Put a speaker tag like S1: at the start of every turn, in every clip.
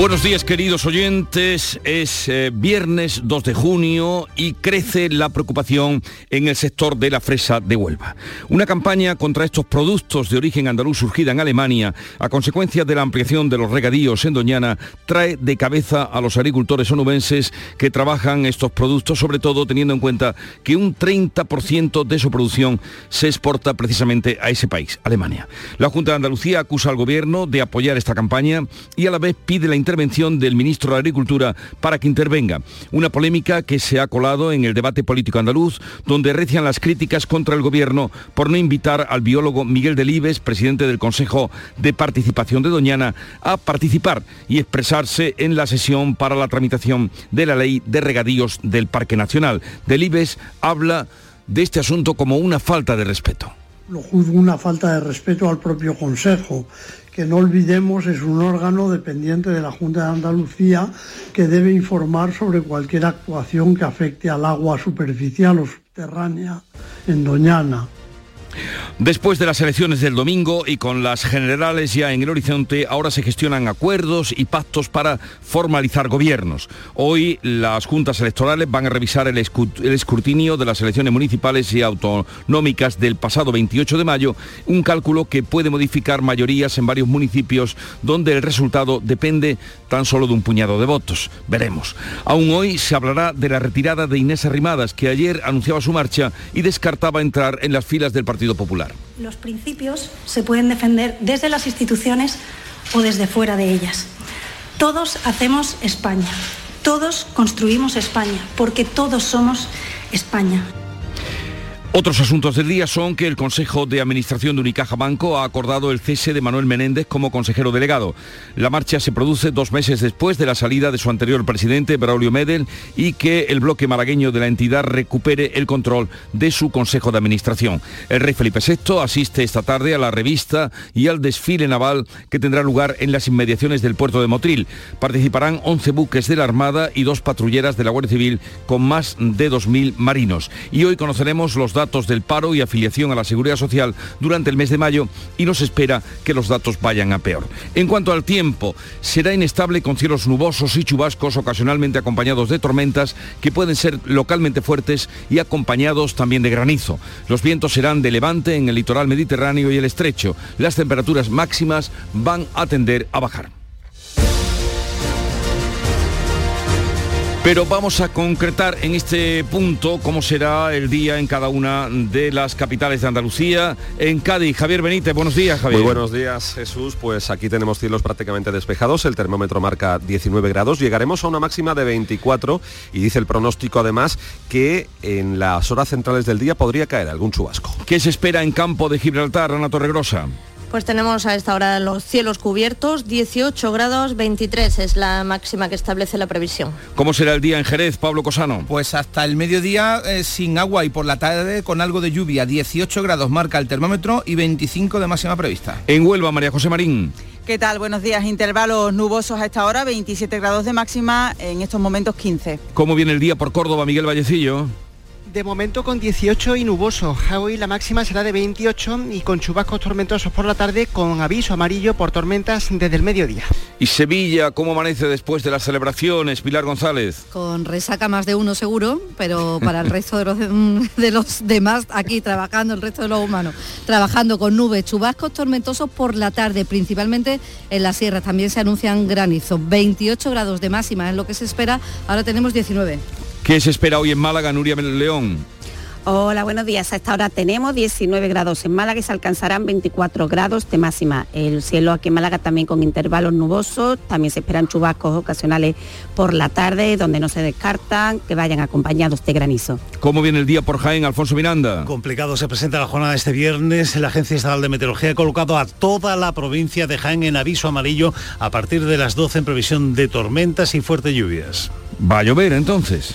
S1: Buenos días queridos oyentes, es eh, viernes 2 de junio y crece la preocupación en el sector de la fresa de Huelva. Una campaña contra estos productos de origen andaluz surgida en Alemania a consecuencia de la ampliación de los regadíos en Doñana trae de cabeza a los agricultores onubenses que trabajan estos productos, sobre todo teniendo en cuenta que un 30% de su producción se exporta precisamente a ese país, Alemania. La Junta de Andalucía acusa al gobierno de apoyar esta campaña y a la vez pide la intervención del ministro de Agricultura para que intervenga. Una polémica que se ha colado en el debate político andaluz, donde recian las críticas contra el gobierno por no invitar al biólogo Miguel Delibes, presidente del Consejo de Participación de Doñana, a participar y expresarse en la sesión para la tramitación de la ley de regadíos del Parque Nacional. Delibes habla de este asunto como una falta de respeto.
S2: Lo juzgo una falta de respeto al propio Consejo que no olvidemos es un órgano dependiente de la Junta de Andalucía que debe informar sobre cualquier actuación que afecte al agua superficial o subterránea en Doñana.
S1: Después de las elecciones del domingo y con las generales ya en el horizonte, ahora se gestionan acuerdos y pactos para formalizar gobiernos. Hoy las juntas electorales van a revisar el, escrutinio de las elecciones municipales y autonómicas del pasado 28 de mayo, un cálculo que puede modificar mayorías en varios municipios donde el resultado depende tan solo de un puñado de votos. Veremos. Aún hoy se hablará de la retirada de Inés Arrimadas, que ayer anunciaba su marcha y descartaba entrar en las filas del Partido
S3: Los principios se pueden defender desde las instituciones o desde fuera de ellas. Todos hacemos España, todos construimos España, porque todos somos España.
S1: Otros asuntos del día son que el Consejo de Administración de Unicaja Banco ha acordado el cese de Manuel Menéndez como consejero delegado. La marcha se produce dos meses después de la salida de su anterior presidente, Braulio Medel, y que el bloque malagueño de la entidad recupere el control de su Consejo de Administración. El rey Felipe VI asiste esta tarde a la revista y al desfile naval que tendrá lugar en las inmediaciones del puerto de Motril. Participarán 11 buques de la Armada y dos patrulleras de la Guardia Civil con más de 2.000 marinos. Y hoy conoceremos los datos del paro y afiliación a la Seguridad Social durante el mes de mayo y nos espera que los datos vayan a peor. En cuanto al tiempo, será inestable con cielos nubosos y chubascos ocasionalmente acompañados de tormentas que pueden ser localmente fuertes y acompañados también de granizo. Los vientos serán de levante en el litoral mediterráneo y el estrecho. Las temperaturas máximas van a tender a bajar. Pero vamos a concretar en este punto cómo será el día en cada una de las capitales de Andalucía. En Cádiz, Javier Benítez, buenos días, Javier.
S4: Muy buenos días, Jesús. Pues aquí tenemos cielos prácticamente despejados, el termómetro marca 19 grados, llegaremos a una máxima de 24 y dice el pronóstico además que en las horas centrales del día podría caer algún chubasco.
S1: ¿Qué se espera en campo de Gibraltar, Ana Torregrosa?
S5: Pues tenemos a esta hora los cielos cubiertos, 18 grados, 23 es la máxima que establece la previsión.
S1: ¿Cómo será el día en Jerez, Pablo Cosano?
S6: Pues hasta el mediodía eh, sin agua y por la tarde con algo de lluvia, 18 grados marca el termómetro y 25 de máxima prevista.
S1: En Huelva, María José Marín.
S7: ¿Qué tal? Buenos días. Intervalos nubosos a esta hora, 27 grados de máxima, en estos momentos 15.
S1: ¿Cómo viene el día por Córdoba, Miguel Vallecillo?
S8: De momento con 18 y nuboso. Hoy la máxima será de 28 y con chubascos tormentosos por la tarde con aviso amarillo por tormentas desde el mediodía.
S1: ¿Y Sevilla cómo amanece después de las celebraciones? Pilar González.
S9: Con resaca más de uno seguro, pero para el resto de los, de los demás aquí trabajando, el resto de los humanos, trabajando con nubes, chubascos tormentosos por la tarde, principalmente en las sierras. También se anuncian granizos. 28 grados de máxima es lo que se espera. Ahora tenemos 19.
S1: ¿Qué se espera hoy en Málaga, Nuria León?
S10: Hola, buenos días. A esta hora tenemos 19 grados en Málaga y se alcanzarán 24 grados de máxima. El cielo aquí en Málaga también con intervalos nubosos. También se esperan chubascos ocasionales por la tarde, donde no se descartan que vayan acompañados de granizo.
S1: ¿Cómo viene el día por Jaén, Alfonso Miranda?
S11: Complicado se presenta la jornada este viernes. La Agencia Estatal de Meteorología ha colocado a toda la provincia de Jaén en aviso amarillo a partir de las 12 en previsión de tormentas y fuertes lluvias.
S1: ¿Va a llover entonces?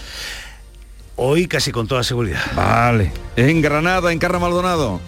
S11: Hoy casi con toda seguridad.
S1: Vale. En Granada, en Carra Maldonado.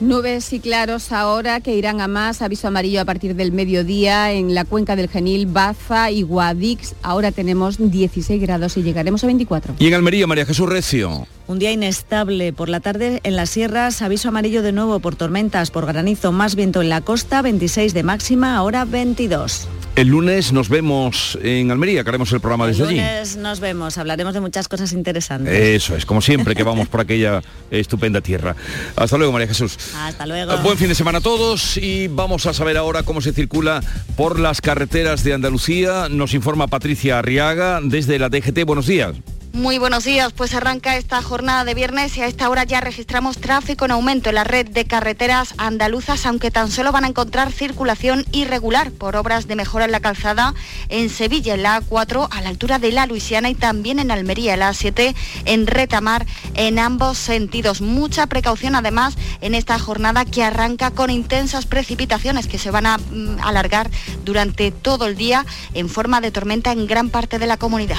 S12: Nubes y claros ahora que irán a más, aviso amarillo a partir del mediodía en la cuenca del Genil, Baza y Guadix. Ahora tenemos 16 grados y llegaremos a 24.
S1: Y en Almería, María Jesús Recio.
S13: Un día inestable. Por la tarde en las sierras, aviso amarillo de nuevo por tormentas, por granizo, más viento en la costa, 26 de máxima, ahora 22.
S1: El lunes nos vemos en Almería, que haremos el programa desde allí.
S13: El lunes nos vemos, hablaremos de muchas cosas interesantes.
S1: Eso es, como siempre que vamos por aquella estupenda tierra. Hasta luego, María Jesús.
S13: Hasta luego.
S1: Buen fin de semana a todos y vamos a saber ahora cómo se circula por las carreteras de Andalucía. Nos informa Patricia Arriaga desde la DGT. Buenos días.
S14: Muy buenos días, pues arranca esta jornada de viernes y a esta hora ya registramos tráfico en aumento en la red de carreteras andaluzas, aunque tan solo van a encontrar circulación irregular por obras de mejora en la calzada en Sevilla, en la A4 a la altura de la Luisiana y también en Almería, la A7 en Retamar en ambos sentidos. Mucha precaución además en esta jornada que arranca con intensas precipitaciones que se van a mm, alargar durante todo el día en forma de tormenta en gran parte de la comunidad.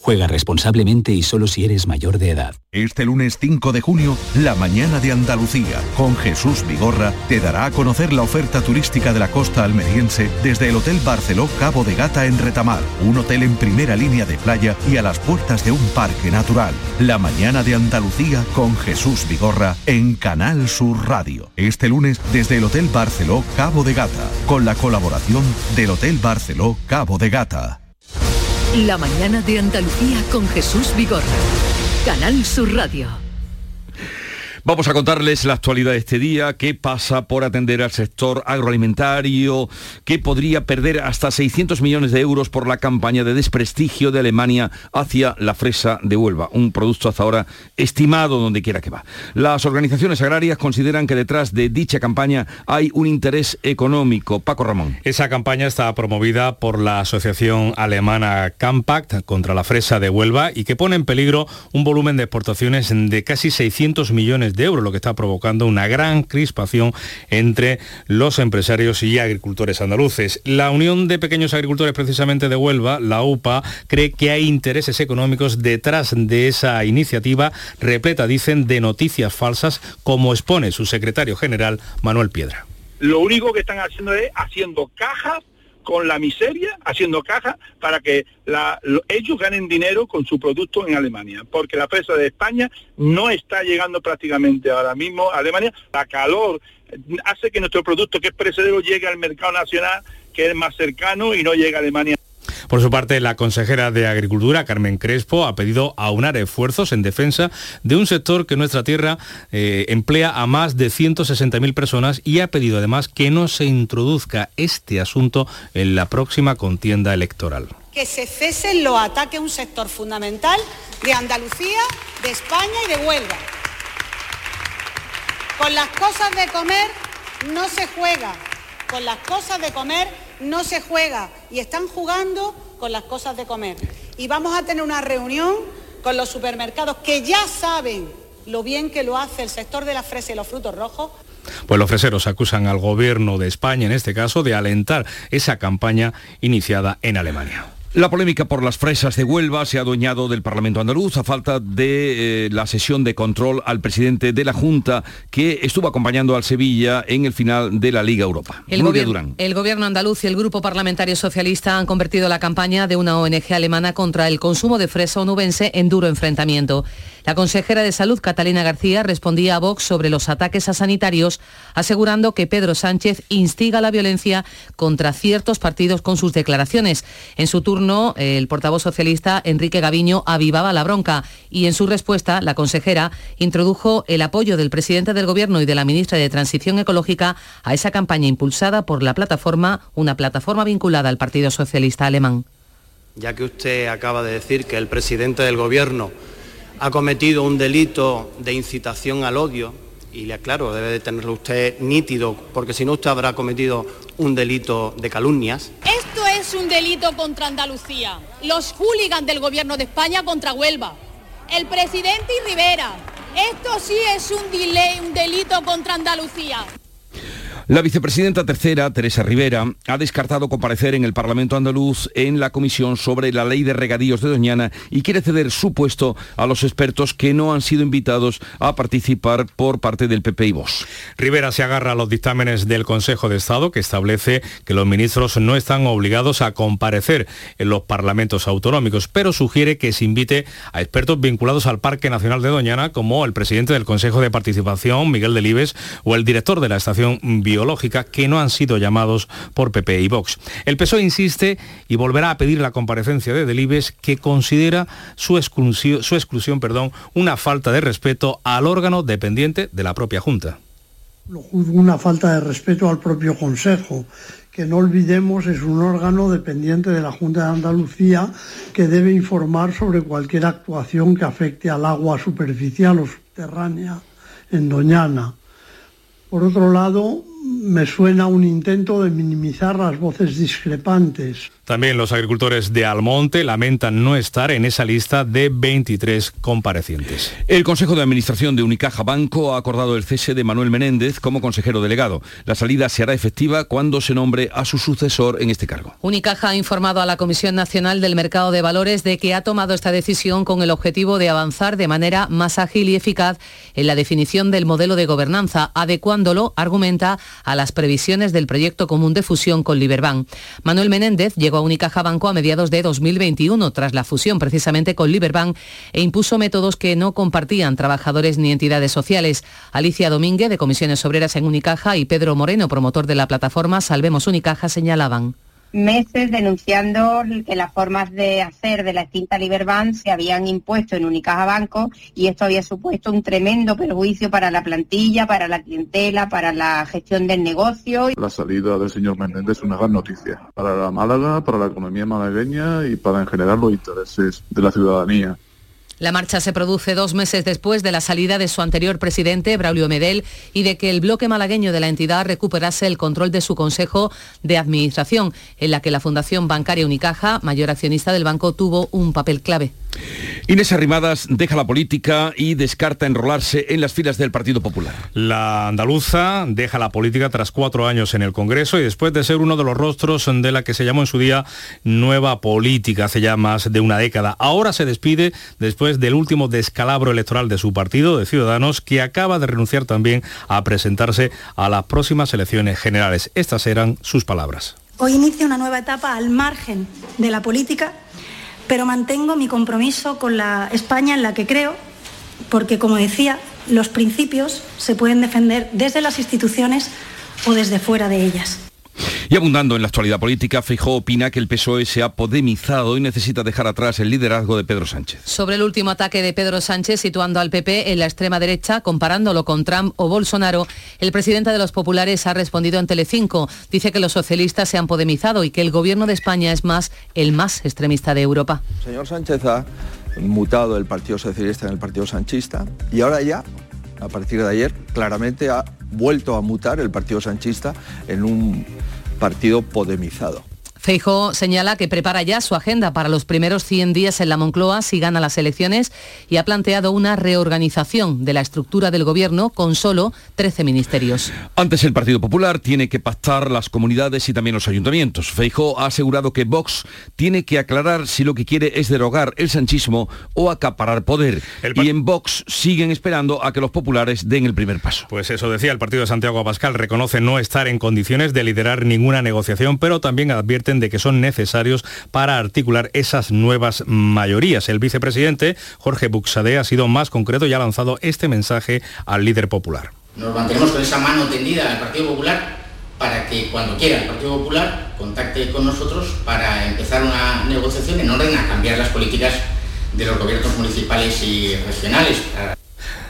S15: Juega responsablemente y solo si eres mayor de edad.
S16: Este lunes 5 de junio, la mañana de Andalucía, con Jesús Vigorra, te dará a conocer la oferta turística de la costa almeriense desde el Hotel Barceló Cabo de Gata en Retamar, un hotel en primera línea de playa y a las puertas de un parque natural. La mañana de Andalucía con Jesús Vigorra en Canal Sur Radio. Este lunes desde el Hotel Barceló Cabo de Gata, con la colaboración del Hotel Barceló Cabo de Gata.
S17: La mañana de Andalucía con Jesús Vigorra. Canal Sur Radio.
S1: Vamos a contarles la actualidad de este día, qué pasa por atender al sector agroalimentario, que podría perder hasta 600 millones de euros por la campaña de desprestigio de Alemania hacia la fresa de Huelva, un producto hasta ahora estimado donde quiera que va. Las organizaciones agrarias consideran que detrás de dicha campaña hay un interés económico. Paco Ramón.
S18: Esa campaña está promovida por la asociación alemana Campact contra la fresa de Huelva y que pone en peligro un volumen de exportaciones de casi 600 millones de euros, lo que está provocando una gran crispación entre los empresarios y agricultores andaluces. La Unión de Pequeños Agricultores precisamente de Huelva, la UPA, cree que hay intereses económicos detrás de esa iniciativa repleta, dicen, de noticias falsas, como expone su secretario general, Manuel Piedra.
S19: Lo único que están haciendo es haciendo cajas con la miseria, haciendo caja para que ellos ganen dinero con su producto en Alemania, porque la presa de España no está llegando prácticamente ahora mismo a Alemania. La calor hace que nuestro producto, que es perecedero, llegue al mercado nacional, que es más cercano y no llegue a Alemania.
S18: Por su parte, la consejera de Agricultura, Carmen Crespo, ha pedido aunar esfuerzos en defensa de un sector que nuestra tierra eh, emplea a más de 160.000 personas y ha pedido además que no se introduzca este asunto en la próxima contienda electoral.
S20: Que se cesen los ataques a un sector fundamental de Andalucía, de España y de Huelva. Con las cosas de comer no se juega. Con las cosas de comer no se juega y están jugando con las cosas de comer. Y vamos a tener una reunión con los supermercados que ya saben lo bien que lo hace el sector de la fresa y los frutos rojos.
S18: Pues los freseros acusan al gobierno de España, en este caso, de alentar esa campaña iniciada en Alemania.
S1: La polémica por las fresas de Huelva se ha adueñado del Parlamento andaluz a falta de eh, la sesión de control al presidente de la Junta que estuvo acompañando al Sevilla en el final de la Liga Europa.
S21: El, el gobierno andaluz y el grupo parlamentario socialista han convertido la campaña de una ONG alemana contra el consumo de fresa onubense en duro enfrentamiento. La consejera de Salud, Catalina García, respondía a Vox sobre los ataques a sanitarios, asegurando que Pedro Sánchez instiga la violencia contra ciertos partidos con sus declaraciones. En su turno, el portavoz socialista, Enrique Gaviño, avivaba la bronca y en su respuesta, la consejera introdujo el apoyo del presidente del Gobierno y de la ministra de Transición Ecológica a esa campaña impulsada por la plataforma, una plataforma vinculada al Partido Socialista Alemán.
S22: Ya que usted acaba de decir que el presidente del Gobierno ha cometido un delito de incitación al odio y le aclaro, debe de tenerlo usted nítido, porque si no usted habrá cometido un delito de calumnias.
S23: Esto es un delito contra Andalucía. Los hooligans del gobierno de España contra Huelva. El presidente y Rivera. Esto sí es un, delay, un delito contra Andalucía.
S1: La vicepresidenta tercera, Teresa Rivera, ha descartado comparecer en el Parlamento andaluz en la comisión sobre la ley de regadíos de Doñana y quiere ceder su puesto a los expertos que no han sido invitados a participar por parte del PP y Vox.
S18: Rivera se agarra a los dictámenes del Consejo de Estado que establece que los ministros no están obligados a comparecer en los parlamentos autonómicos, pero sugiere que se invite a expertos vinculados al Parque Nacional de Doñana como el presidente del Consejo de Participación, Miguel Delibes, o el director de la estación Bio que no han sido llamados por PP y Vox. El PSOE insiste y volverá a pedir la comparecencia de Delibes que considera su exclusión, su exclusión perdón, una falta de respeto al órgano dependiente de la propia Junta.
S2: Lo juzgo una falta de respeto al propio Consejo, que no olvidemos es un órgano dependiente de la Junta de Andalucía que debe informar sobre cualquier actuación que afecte al agua superficial o subterránea en Doñana. Por otro lado, me suena un intento de minimizar las voces discrepantes.
S18: También los agricultores de Almonte lamentan no estar en esa lista de 23 comparecientes.
S1: El Consejo de Administración de Unicaja Banco ha acordado el cese de Manuel Menéndez como consejero delegado. La salida se hará efectiva cuando se nombre a su sucesor en este cargo.
S21: Unicaja ha informado a la Comisión Nacional del Mercado de Valores de que ha tomado esta decisión con el objetivo de avanzar de manera más ágil y eficaz en la definición del modelo de gobernanza, adecuándolo, argumenta, a las previsiones del proyecto común de fusión con Liberbank. Manuel Menéndez llegó a Unicaja Banco a mediados de 2021 tras la fusión precisamente con Liberbank e impuso métodos que no compartían trabajadores ni entidades sociales. Alicia Domínguez de Comisiones Obreras en Unicaja y Pedro Moreno, promotor de la plataforma Salvemos Unicaja, señalaban
S24: meses denunciando que las formas de hacer de la extinta Liberbank se habían impuesto en Unicaja Banco y esto había supuesto un tremendo perjuicio para la plantilla, para la clientela, para la gestión del negocio.
S25: La salida del señor Menéndez es una gran noticia para la Málaga, para la economía malagueña y para en general los intereses de la ciudadanía.
S21: La marcha se produce dos meses después de la salida de su anterior presidente, Braulio Medel, y de que el bloque malagueño de la entidad recuperase el control de su Consejo de Administración, en la que la Fundación Bancaria Unicaja, mayor accionista del banco, tuvo un papel clave.
S1: Inés Arrimadas deja la política y descarta enrolarse en las filas del Partido Popular.
S18: La andaluza deja la política tras cuatro años en el Congreso y después de ser uno de los rostros de la que se llamó en su día Nueva Política hace ya más de una década. Ahora se despide después del último descalabro electoral de su partido, de Ciudadanos, que acaba de renunciar también a presentarse a las próximas elecciones generales. Estas eran sus palabras.
S3: Hoy inicia una nueva etapa al margen de la política pero mantengo mi compromiso con la España en la que creo, porque, como decía, los principios se pueden defender desde las instituciones o desde fuera de ellas.
S1: Y abundando en la actualidad política, Feijóo opina que el PSOE se ha podemizado y necesita dejar atrás el liderazgo de Pedro Sánchez.
S21: Sobre el último ataque de Pedro Sánchez situando al PP en la extrema derecha, comparándolo con Trump o Bolsonaro, el presidente de los populares ha respondido en Telecinco. Dice que los socialistas se han podemizado y que el gobierno de España es más el más extremista de Europa.
S26: señor Sánchez ha mutado el Partido Socialista en el Partido Sanchista y ahora ya, a partir de ayer, claramente ha vuelto a mutar el Partido Sanchista en un partido podemizado.
S21: Feijo señala que prepara ya su agenda para los primeros 100 días en la Moncloa si gana las elecciones y ha planteado una reorganización de la estructura del gobierno con solo 13 ministerios.
S1: Antes el Partido Popular tiene que pactar las comunidades y también los ayuntamientos. Feijo ha asegurado que Vox tiene que aclarar si lo que quiere es derogar el sanchismo o acaparar poder. Y en Vox siguen esperando a que los populares den el primer paso.
S18: Pues eso decía el partido de Santiago Abascal, reconoce no estar en condiciones de liderar ninguna negociación, pero también advierte de que son necesarios para articular esas nuevas mayorías. El vicepresidente Jorge Buxade ha sido más concreto y ha lanzado este mensaje al líder popular.
S27: Nos mantenemos con esa mano tendida al Partido Popular para que cuando quiera el Partido Popular contacte con nosotros para empezar una negociación en orden a cambiar las políticas de los gobiernos municipales y regionales.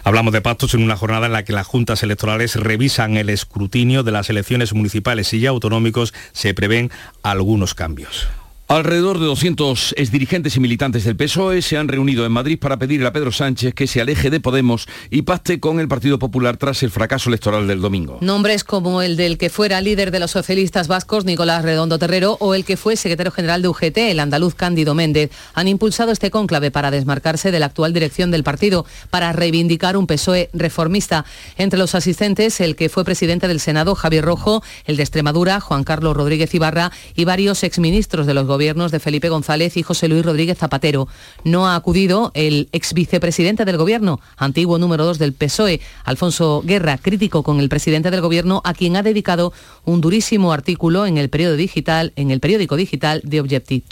S18: Hablamos de pactos en una jornada en la que las juntas electorales revisan el escrutinio de las elecciones municipales y autonómicos. Se prevén algunos cambios.
S1: Alrededor de 200 exdirigentes y militantes del PSOE se han reunido en Madrid para pedirle a Pedro Sánchez que se aleje de Podemos y pacte con el Partido Popular tras el fracaso electoral del domingo.
S21: Nombres como el del que fuera líder de los socialistas vascos, Nicolás Redondo Terrero, o el que fue secretario general de UGT, el andaluz Cándido Méndez, han impulsado este cónclave para desmarcarse de la actual dirección del partido, para reivindicar un PSOE reformista. Entre los asistentes, el que fue presidente del Senado, Javier Rojo, el de Extremadura, Juan Carlos Rodríguez Ibarra, y varios exministros de los gobiernos gobiernos de Felipe González y José Luis Rodríguez Zapatero. No ha acudido el ex vicepresidente del gobierno, antiguo número dos del PSOE, Alfonso Guerra, crítico con el presidente del gobierno, a quien ha dedicado un durísimo artículo en el periódico digital, en el periódico digital de Objective.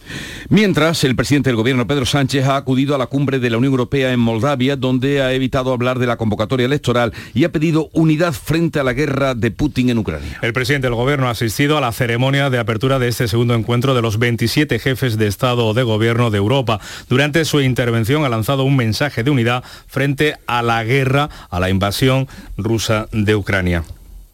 S1: Mientras, el presidente del gobierno, Pedro Sánchez, ha acudido a la cumbre de la Unión Europea en Moldavia, donde ha evitado hablar de la convocatoria electoral y ha pedido unidad frente a la guerra de Putin en Ucrania.
S18: El presidente del gobierno ha asistido a la ceremonia de apertura de este segundo encuentro de los 27 jefes de Estado o de Gobierno de Europa. Durante su intervención ha lanzado un mensaje de unidad frente a la guerra, a la invasión rusa de Ucrania.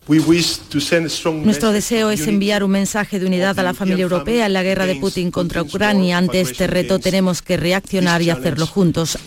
S5: Nuestro deseo es enviar un mensaje de unidad a la familia europea en la guerra de Putin contra Ucrania. Ante este reto tenemos que reaccionar y hacerlo juntos.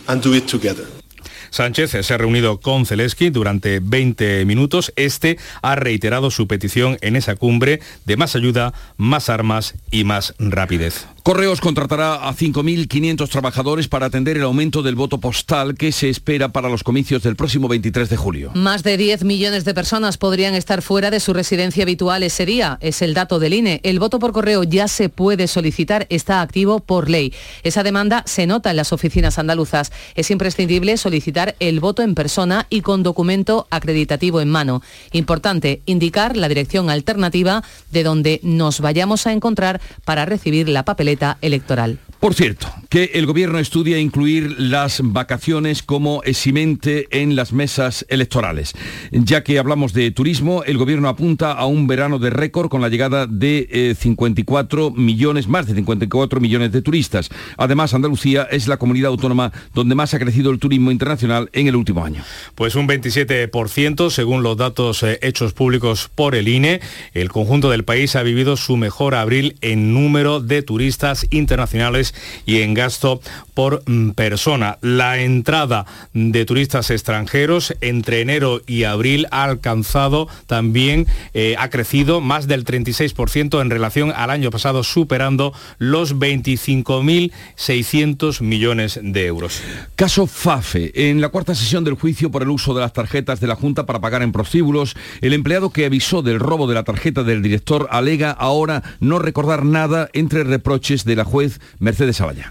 S18: Sánchez se ha reunido con Zelensky durante 20 minutos. Este ha reiterado su petición en esa cumbre de más ayuda, más armas y más rapidez.
S1: Correos contratará a 5.500 trabajadores para atender el aumento del voto postal que se espera para los comicios del próximo 23 de julio.
S21: Más de 10 millones de personas podrían estar fuera de su residencia habitual ese día. Es el dato del INE. El voto por correo ya se puede solicitar, está activo por ley. Esa demanda se nota en las oficinas andaluzas. Es imprescindible solicitar el voto en persona y con documento acreditativo en mano. Importante indicar la dirección alternativa de donde nos vayamos a encontrar para recibir la papeleta electoral.
S1: Por cierto, que el gobierno estudia incluir las vacaciones como eximente en las mesas electorales. Ya que hablamos de turismo, el gobierno apunta a un verano de récord con la llegada de 54 eh, millones, más de 54 millones de turistas. Además, Andalucía es la comunidad autónoma donde más ha crecido el turismo internacional en el último año.
S18: Pues un 27% según los datos eh, hechos públicos por el INE. El conjunto del país ha vivido su mejor abril en número de turistas internacionales y en gasto por mm, persona. La entrada de turistas extranjeros entre enero y abril ha alcanzado también, eh, ha crecido más del 36% en relación al año pasado, superando los 25.600 millones de euros.
S1: Caso FAFE. En la cuarta sesión del juicio por el uso de las tarjetas de la Junta para pagar en prostíbulos, el empleado que avisó del robo de la tarjeta del director alega ahora no recordar nada entre reproches de la juez Mercedes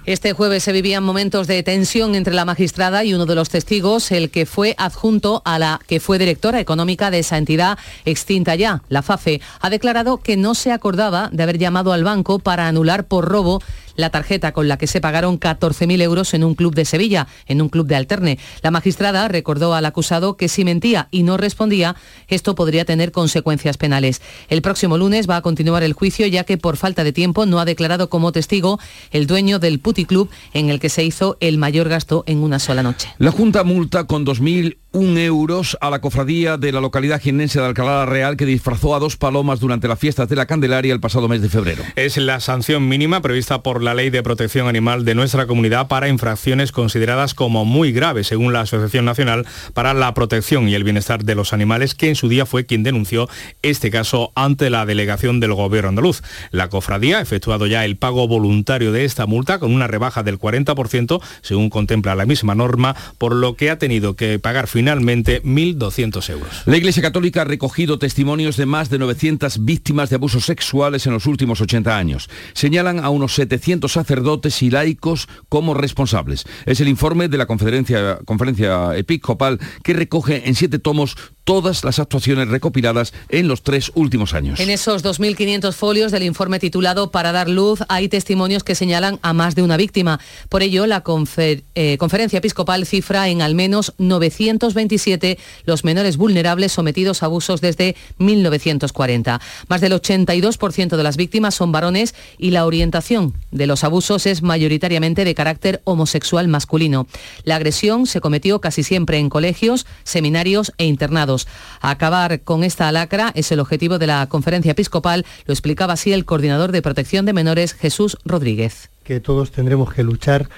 S21: este jueves se vivían momentos de tensión entre la magistrada y uno de los testigos, el que fue adjunto a la que fue directora económica de esa entidad extinta ya, la FAFE. Ha declarado que no se acordaba de haber llamado al banco para anular por robo la tarjeta con la que se pagaron 14.000 euros en un club de Sevilla, en un club de Alterne. La magistrada recordó al acusado que si mentía y no respondía, esto podría tener consecuencias penales. El próximo lunes va a continuar el juicio ya que por falta de tiempo no ha declarado como testigo el dueño del puticlub en el que se hizo el mayor gasto en una sola noche.
S1: La Junta multa con 2.000 un euros a la cofradía de la localidad jienense de Alcalá Real que disfrazó a dos palomas durante las fiestas de la Candelaria el pasado mes de febrero.
S18: Es la sanción mínima prevista por la Ley de Protección Animal de nuestra comunidad para infracciones consideradas como muy graves, según la Asociación Nacional para la Protección y el Bienestar de los Animales, que en su día fue quien denunció este caso ante la delegación del Gobierno andaluz. La cofradía ha efectuado ya el pago voluntario de esta multa con una rebaja del 40%, según contempla la misma norma, por lo que ha tenido que pagar finalmente finalmente 1.200 euros.
S1: La Iglesia Católica ha recogido testimonios de más de 900 víctimas de abusos sexuales en los últimos 80 años. Señalan a unos 700 sacerdotes y laicos como responsables. Es el informe de la conferencia, conferencia episcopal que recoge en siete tomos todas las actuaciones recopiladas en los tres últimos años.
S21: En esos 2.500 folios del informe titulado Para dar luz hay testimonios que señalan a más de una víctima. Por ello, la eh, conferencia episcopal cifra en al menos 927 los menores vulnerables sometidos a abusos desde 1940. Más del 82% de las víctimas son varones y la orientación de los abusos es mayoritariamente de carácter homosexual masculino. La agresión se cometió casi siempre en colegios, seminarios e internados Acabar con esta lacra es el objetivo de la conferencia episcopal, lo explicaba así el coordinador de protección de menores, Jesús Rodríguez.
S6: Que todos tendremos que luchar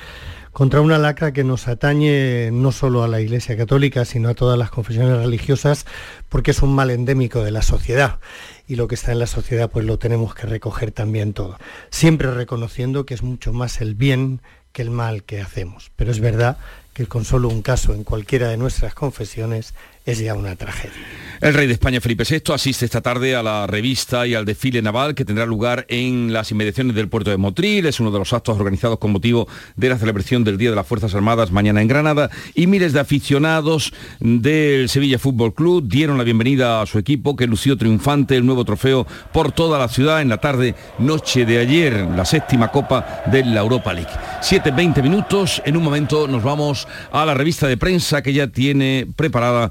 S6: contra una lacra que nos atañe no solo a la Iglesia Católica, sino a todas las confesiones religiosas, porque es un mal endémico de la sociedad. Y lo que está en la sociedad, pues lo tenemos que recoger también todo. Siempre reconociendo que es mucho más el bien que el mal que hacemos. Pero es verdad que con solo un caso en cualquiera de nuestras confesiones es ya una tragedia.
S1: El rey de España, Felipe VI, asiste esta tarde a la revista y al desfile naval que tendrá lugar en las inmediaciones del puerto de Motril. Es uno de los actos organizados con motivo de la celebración del Día de las Fuerzas Armadas mañana en Granada. Y miles de aficionados del Sevilla Fútbol Club dieron la bienvenida a su equipo que lució triunfante el nuevo trofeo por toda la ciudad en la tarde, noche de ayer, la séptima copa de la Europa League. 7-20 minutos. En un momento nos vamos a la revista de prensa que ya tiene preparada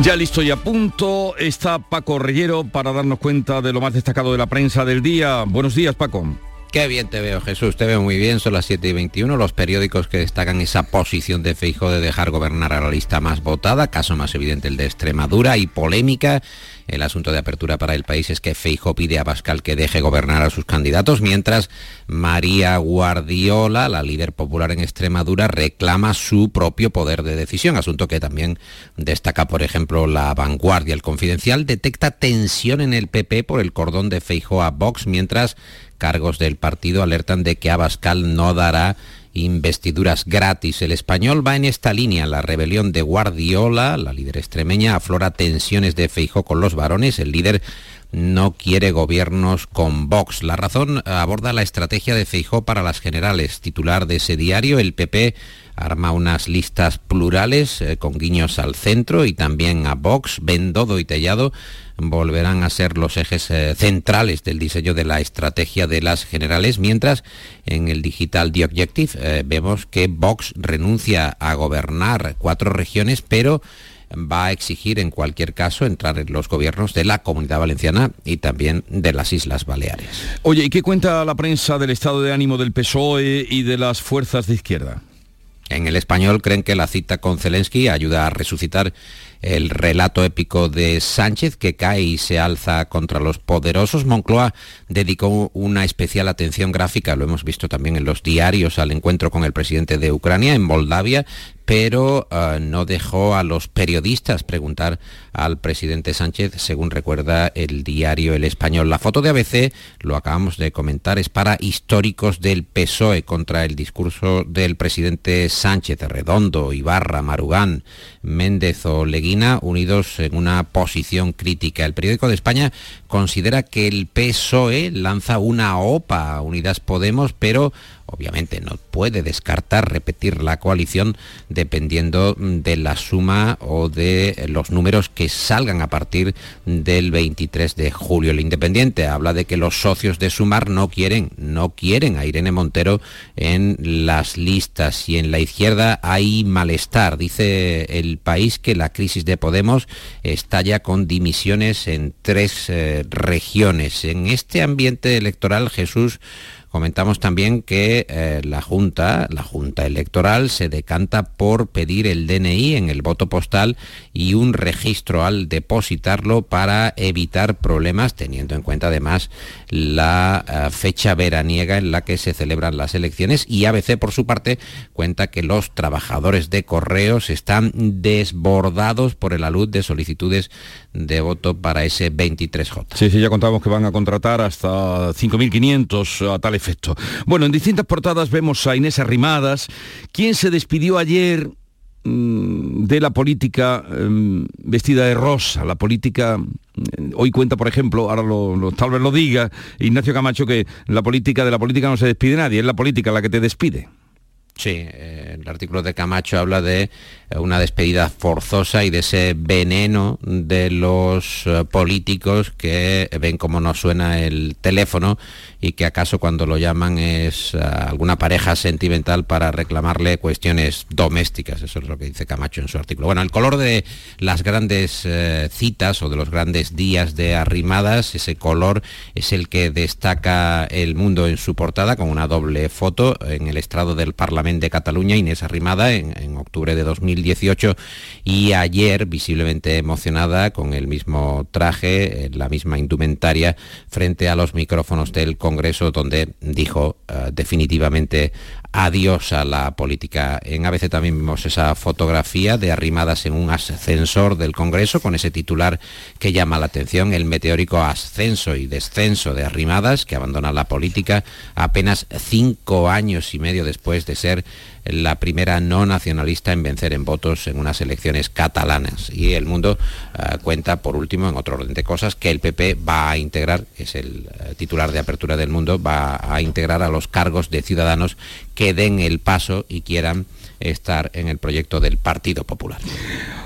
S1: Ya listo y a punto está Paco Rellero para darnos cuenta de lo más destacado de la prensa del día. Buenos días, Paco.
S28: Qué bien te veo, Jesús, te veo muy bien, son las 7 y 21, los periódicos que destacan esa posición de Feijo de dejar gobernar a la lista más votada, caso más evidente el de Extremadura y polémica. El asunto de apertura para el país es que Feijo pide a Pascal que deje gobernar a sus candidatos, mientras María Guardiola, la líder popular en Extremadura, reclama su propio poder de decisión, asunto que también destaca, por ejemplo, la vanguardia. El confidencial detecta tensión en el PP por el cordón de Feijo a Vox, mientras cargos del partido alertan de que Abascal no dará investiduras gratis. El español va en esta línea. La rebelión de Guardiola, la líder extremeña, aflora tensiones de Feijo con los varones. El líder no quiere gobiernos con Vox. La razón aborda la estrategia de Feijó para las generales. Titular de ese diario, el PP arma unas listas plurales eh, con guiños al centro y también a Vox, Bendodo y Tellado volverán a ser los ejes eh, centrales del diseño de la estrategia de las generales, mientras en el Digital The Objective eh, vemos que Vox renuncia a gobernar cuatro regiones, pero va a exigir en cualquier caso entrar en los gobiernos de la Comunidad Valenciana y también de las Islas Baleares.
S1: Oye, ¿y qué cuenta la prensa del estado de ánimo del PSOE y de las fuerzas de izquierda?
S28: En el español creen que la cita con Zelensky ayuda a resucitar el relato épico de Sánchez que cae y se alza contra los poderosos. Moncloa dedicó una especial atención gráfica, lo hemos visto también en los diarios, al encuentro con el presidente de Ucrania en Moldavia, pero uh, no dejó a los periodistas preguntar al presidente Sánchez, según recuerda el diario El Español. La foto de ABC, lo acabamos de comentar, es para históricos del PSOE contra el discurso del presidente Sánchez, Redondo, Ibarra, Marugán, Méndez o Leguina, unidos en una posición crítica. El periódico de España considera que el PSOE lanza una OPA a Unidas Podemos, pero obviamente no puede descartar repetir la coalición dependiendo de la suma o de los números que salgan a partir del 23 de julio. El Independiente habla de que los socios de Sumar no quieren, no quieren a Irene Montero en las listas y en la izquierda hay malestar. Dice el país que la crisis de Podemos estalla con dimisiones en tres eh, regiones. En este ambiente electoral, Jesús Comentamos también que eh, la Junta, la Junta Electoral, se decanta por pedir el DNI en el voto postal y un registro al depositarlo para evitar problemas, teniendo en cuenta además la eh, fecha veraniega en la que se celebran las elecciones. Y ABC, por su parte, cuenta que los trabajadores de correos están desbordados por el alud de solicitudes de voto para ese 23J.
S1: Sí, sí, ya contamos que van a contratar hasta 5.500 a tal efecto. Bueno, en distintas portadas vemos a Inés Arrimadas, quien se despidió ayer mm, de la política em, vestida de rosa, la política mm, hoy cuenta por ejemplo, ahora lo, tal vez lo diga Ignacio Camacho que la política de la política no se despide nadie, es la política la que te despide.
S28: Sí, eh, el artículo de Camacho habla de una despedida forzosa y de ese veneno de los eh, políticos que ven cómo no suena el teléfono y que acaso cuando lo llaman es alguna pareja sentimental para reclamarle cuestiones domésticas. Eso es lo que dice Camacho en su artículo. Bueno, el color de las grandes citas o de los grandes días de arrimadas, ese color es el que destaca el mundo en su portada con una doble foto en el estrado del Parlamento de Cataluña, Inés Arrimada, en, octubre de 2018, y ayer visiblemente emocionada con el mismo traje, la misma indumentaria, frente a los micrófonos del Congreso, donde dijo eh, definitivamente adiós a la política. En ABC también vimos esa fotografía de arrimadas en un ascensor del Congreso con ese titular que llama la atención, el meteórico ascenso y descenso de arrimadas que abandona la política apenas cinco años y medio después de ser la primera no nacionalista en vencer en votos en unas elecciones catalanas. Y el mundo eh, cuenta, por último, en otro orden de cosas, que el PP va a integrar, es el eh, titular de apertura del mundo, va a integrar a los cargos de ciudadanos que den el paso y quieran estar en el proyecto del Partido Popular.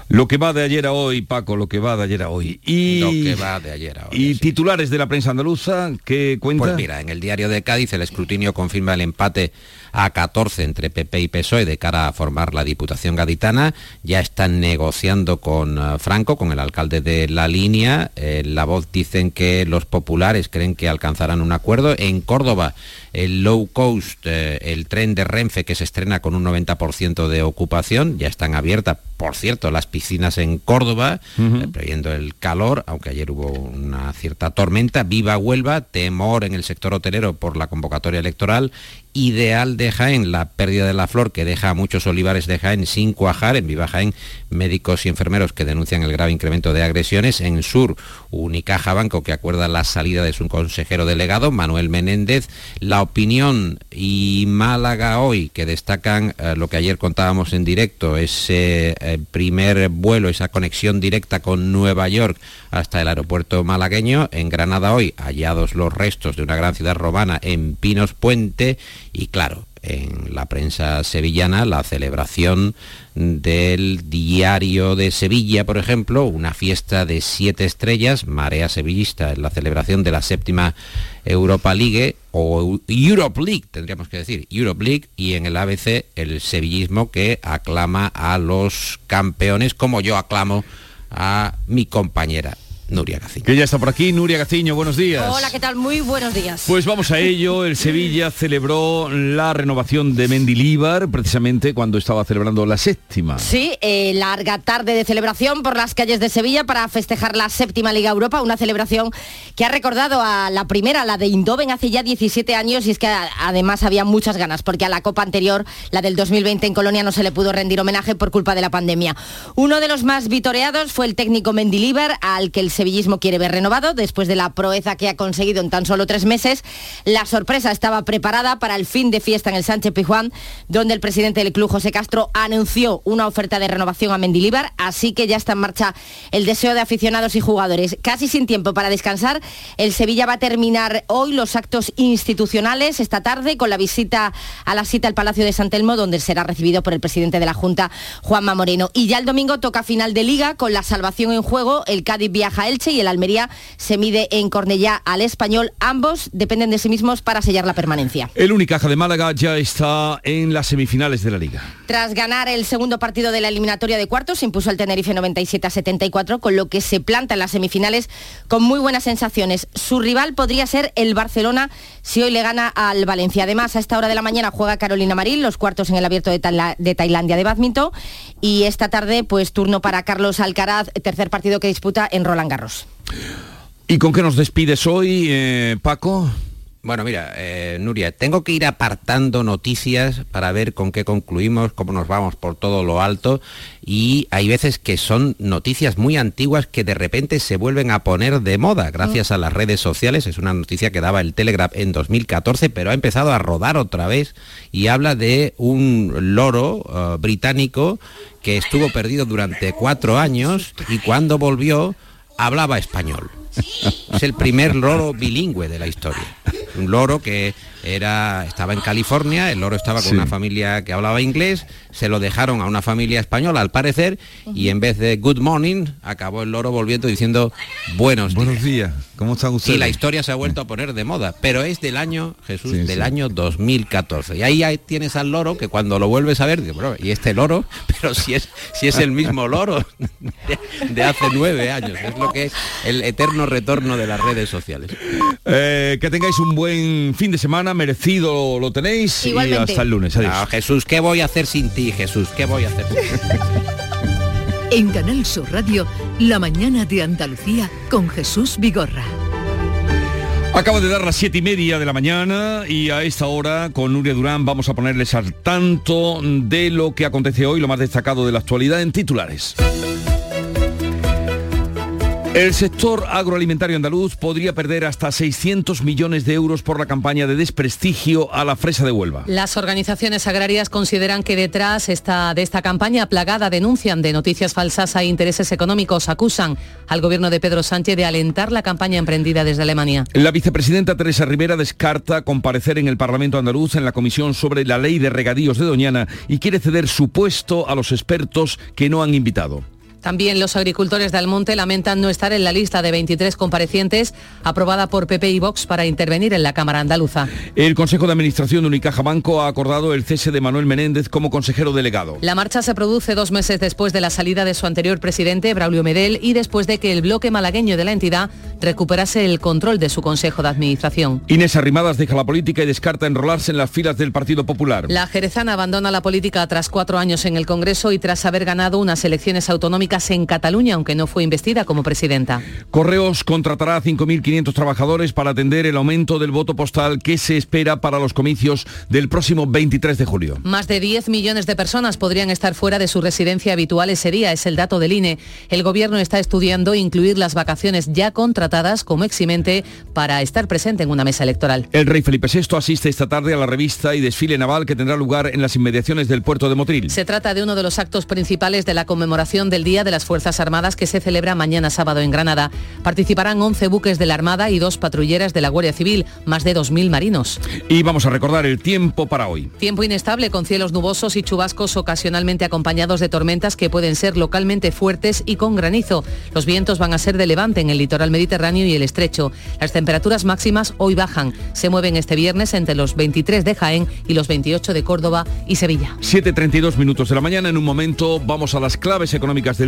S1: Lo que va de ayer a hoy, Paco, lo que va de ayer a hoy. Y,
S28: lo que va de ayer a hoy.
S1: Y titulares de la prensa andaluza, ¿qué cuenta?
S28: Pues mira, en el diario de Cádiz el escrutinio confirma el empate a 14 entre PP y PSOE de cara a formar la Diputación Gaditana. Ya están negociando con eh, Franco, con el alcalde de la línea. En la voz dicen que los populares creen que alcanzarán un acuerdo. En Córdoba, el low cost, eh, el tren de Renfe que se estrena con un 90% de ocupación, ya están abiertas, por cierto, las piscinas en Córdoba, eh, previendo el calor, aunque ayer hubo una cierta tormenta. Viva Huelva, temor en el sector hotelero por la convocatoria electoral ideal de Jaén, la pérdida de la flor que deja a muchos olivares de Jaén sin cuajar. En Viva Jaén, médicos y enfermeros que denuncian el grave incremento de agresiones. En Sur, Unicaja Banco que acuerda la salida de su consejero delegado, Manuel Menéndez. La opinión y Málaga hoy, que destacan eh, lo que ayer contábamos en directo, ese eh, primer vuelo, esa conexión directa con Nueva York hasta el aeropuerto malagueño. En Granada hoy, hallados los restos de una gran ciudad romana en Pinos Puente y claro, en la prensa sevillana la celebración del diario de Sevilla, por ejemplo, una fiesta de siete estrellas, Marea Sevillista, la celebración de la séptima Europa League o Europe League, tendríamos que decir, Europe League, y en el ABC el sevillismo que aclama a los campeones como yo aclamo a mi compañera Nuria Gaciño.
S1: Que ya está por aquí, Nuria Gaciño, buenos días.
S29: Hola, ¿qué tal? Muy buenos días.
S1: Pues vamos a ello, el Sevilla celebró la renovación de Mendilíbar precisamente cuando estaba celebrando la séptima.
S29: Sí, eh, larga tarde de celebración por las calles de Sevilla para festejar la séptima Liga Europa, una celebración que ha recordado a la primera, la de Indoven, hace ya 17 años y es que además había muchas ganas porque a la Copa anterior, la del 2020 en Colonia, no se le pudo rendir homenaje por culpa de la pandemia. Uno de los más vitoreados fue el técnico Mendilíbar, al que el sevillismo quiere ver renovado después de la proeza que ha conseguido en tan solo tres meses. La sorpresa estaba preparada para el fin de fiesta en el Sánchez Pijuán, donde el presidente del club, José Castro, anunció una oferta de renovación a Mendilíbar, así que ya está en marcha el deseo de aficionados y jugadores. Casi sin tiempo para descansar, el Sevilla va a terminar hoy los actos institucionales esta tarde con la visita a la cita al Palacio de San Telmo, donde será recibido por el presidente de la Junta, Juanma Moreno. Y ya el domingo toca final de liga con la salvación en juego. El Cádiz viaja Elche y el Almería se mide en Cornellá al Español. Ambos dependen de sí mismos para sellar la permanencia.
S1: El Unicaja de Málaga ya está en las semifinales de la Liga.
S29: Tras ganar el segundo partido de la eliminatoria de cuartos, impuso el Tenerife 97 a 74, con lo que se planta en las semifinales con muy buenas sensaciones. Su rival podría ser el Barcelona si hoy le gana al Valencia. Además, a esta hora de la mañana juega Carolina Marín, los cuartos en el abierto de, de Tailandia de badminton. Y esta tarde, pues turno para Carlos Alcaraz, tercer partido que disputa en Roland Garros.
S1: ¿Y con qué nos despides hoy, eh, Paco?
S28: Bueno, mira, eh, Nuria, tengo que ir apartando noticias para ver con qué concluimos, cómo nos vamos por todo lo alto y hay veces que son noticias muy antiguas que de repente se vuelven a poner de moda gracias a las redes sociales. Es una noticia que daba el Telegraph en 2014, pero ha empezado a rodar otra vez y habla de un loro eh, británico que estuvo perdido durante cuatro años y cuando volvió hablaba español. Es el primer loro bilingüe de la historia. Un loro que era, estaba en California, el loro estaba con
S1: Sí.
S28: una familia que hablaba inglés, se lo dejaron a una familia española al parecer y en vez de good morning acabó el loro volviendo diciendo buenos días.
S1: Buenos días, ¿cómo están ustedes?
S28: Y la historia se ha vuelto a poner de moda, pero es del año, Jesús,
S1: Sí,
S28: del
S1: sí.
S28: año 2014. Y ahí, tienes al loro que cuando lo vuelves a ver, dices, "Bueno, ¿y este loro? Pero si es, si es el mismo loro de, de hace nueve años. Es lo que es el eterno retorno de las redes sociales.
S1: Eh, que tengáis un buen fin de semana, merecido lo tenéis y hasta el lunes. Adiós.
S28: Ah, Jesús, ¿qué voy a hacer sin ti, Jesús? ¿Qué voy a hacer?
S17: En Canal Sur Radio, La mañana de Andalucía con Jesús Vigorra.
S1: Acabo de dar las siete y media de la mañana y a esta hora con Nuria Durán vamos a ponerles al tanto de lo que acontece hoy, lo más destacado de la actualidad en titulares. El sector agroalimentario andaluz podría perder hasta 600 millones de euros por la campaña de desprestigio a la fresa de Huelva.
S21: Las organizaciones agrarias consideran que detrás esta, de esta campaña plagada denuncian de noticias falsas a intereses económicos. Acusan al gobierno de Pedro Sánchez de alentar la campaña emprendida desde Alemania.
S1: La vicepresidenta Teresa Rivera descarta comparecer en el Parlamento andaluz en la comisión sobre la ley de regadíos de Doñana y quiere ceder su puesto a los expertos que no han invitado.
S21: También los agricultores de Almonte lamentan no estar en la lista de 23 comparecientes aprobada por PP y Vox para intervenir en la Cámara Andaluza.
S1: El Consejo de Administración de Unicaja Banco ha acordado el cese de Manuel Menéndez como consejero delegado.
S21: La marcha se produce dos meses después de la salida de su anterior presidente, Braulio Medel, y después de que el bloque malagueño de la entidad recuperase el control de su Consejo de Administración.
S1: Inés Arrimadas deja la política y descarta enrolarse en las filas del Partido Popular.
S21: La jerezana abandona la política tras cuatro años en el Congreso y tras haber ganado unas elecciones autonómicas en Cataluña, aunque no fue investida como presidenta.
S1: Correos contratará a 5.500 trabajadores para atender el aumento del voto postal que se espera para los comicios del próximo 23 de julio.
S21: Más de 10 millones de personas podrían estar fuera de su residencia habitual ese día, es el dato del INE. El gobierno está estudiando incluir las vacaciones ya contratadas como eximente para estar presente en una mesa electoral.
S1: El rey Felipe VI asiste esta tarde a la revista y desfile naval que tendrá lugar en las inmediaciones del puerto de Motril.
S21: Se trata de uno de los actos principales de la conmemoración del Día de las Fuerzas Armadas que se celebra mañana sábado en Granada. Participarán 11 buques de la Armada y dos patrulleras de la Guardia Civil, más de 2.000 marinos.
S1: Y vamos a recordar el tiempo para hoy.
S21: Tiempo inestable con cielos nubosos y chubascos ocasionalmente acompañados de tormentas que pueden ser localmente fuertes y con granizo. Los vientos van a ser de levante en el litoral mediterráneo y el estrecho. Las temperaturas máximas hoy bajan. Se mueven este viernes entre los 23 de Jaén y los 28 de Córdoba y Sevilla.
S1: 7.32 minutos de la mañana. En un momento vamos a las claves económicas del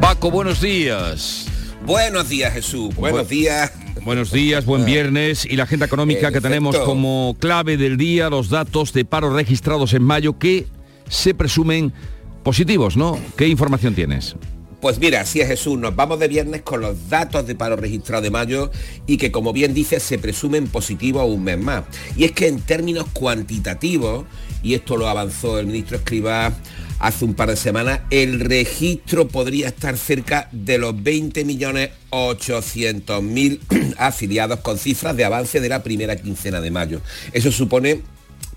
S1: Paco, buenos días.
S30: Buenos días, Jesús. Buenos
S1: Bu-
S30: días.
S1: Buenos días, buen viernes y la agenda económica que tenemos como clave del día los datos de paro registrados en mayo que se presumen positivos, ¿no? ¿Qué información tienes?
S30: Pues mira, así es Jesús, nos vamos de viernes con los datos de paro registrado de mayo y que como bien dice se presumen positivos un mes más. Y es que en términos cuantitativos, y esto lo avanzó el ministro Escribá hace un par de semanas, el registro podría estar cerca de los 20.800.000 afiliados con cifras de avance de la primera quincena de mayo. Eso supone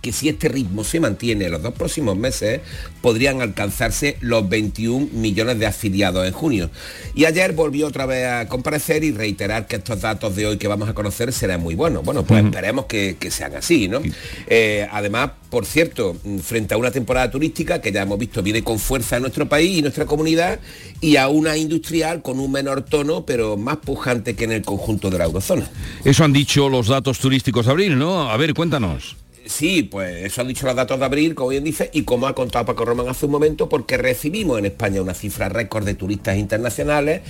S30: que si este ritmo se mantiene en los dos próximos meses, podrían alcanzarse los 21 millones de afiliados en junio. Y ayer volvió otra vez a comparecer y reiterar que estos datos de hoy que vamos a conocer serán muy buenos. Bueno, pues esperemos que, que sean así, ¿no? Eh, además, por cierto, frente a una temporada turística que ya hemos visto viene con fuerza en nuestro país y nuestra comunidad, y a una industrial con un menor tono, pero más pujante que en el conjunto de la eurozona.
S1: Eso han dicho los datos turísticos de abril, ¿no? A ver, cuéntanos.
S30: Sí, pues eso han dicho los datos de abril, como bien dice, y como ha contado Paco Román hace un momento, porque recibimos en España una cifra récord de turistas internacionales,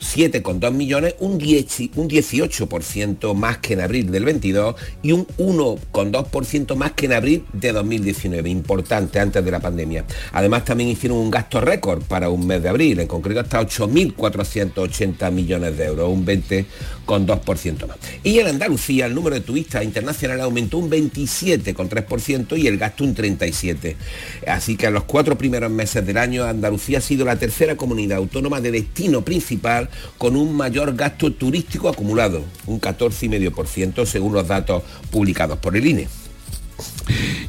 S30: 7,2 millones, un, 10, un 18% más que en abril del 22 y un 1,2% más que en abril de 2019, importante antes de la pandemia. Además también hicieron un gasto récord para un mes de abril, en concreto hasta 8.480 millones de euros, un 20,2% más. Y en Andalucía el número de turistas internacionales aumentó un 27,3% y el gasto un 37%. Así que en los cuatro primeros meses del año Andalucía ha sido la tercera comunidad autónoma de destino principal con un mayor gasto turístico acumulado, un 14,5% según los datos publicados por el INE.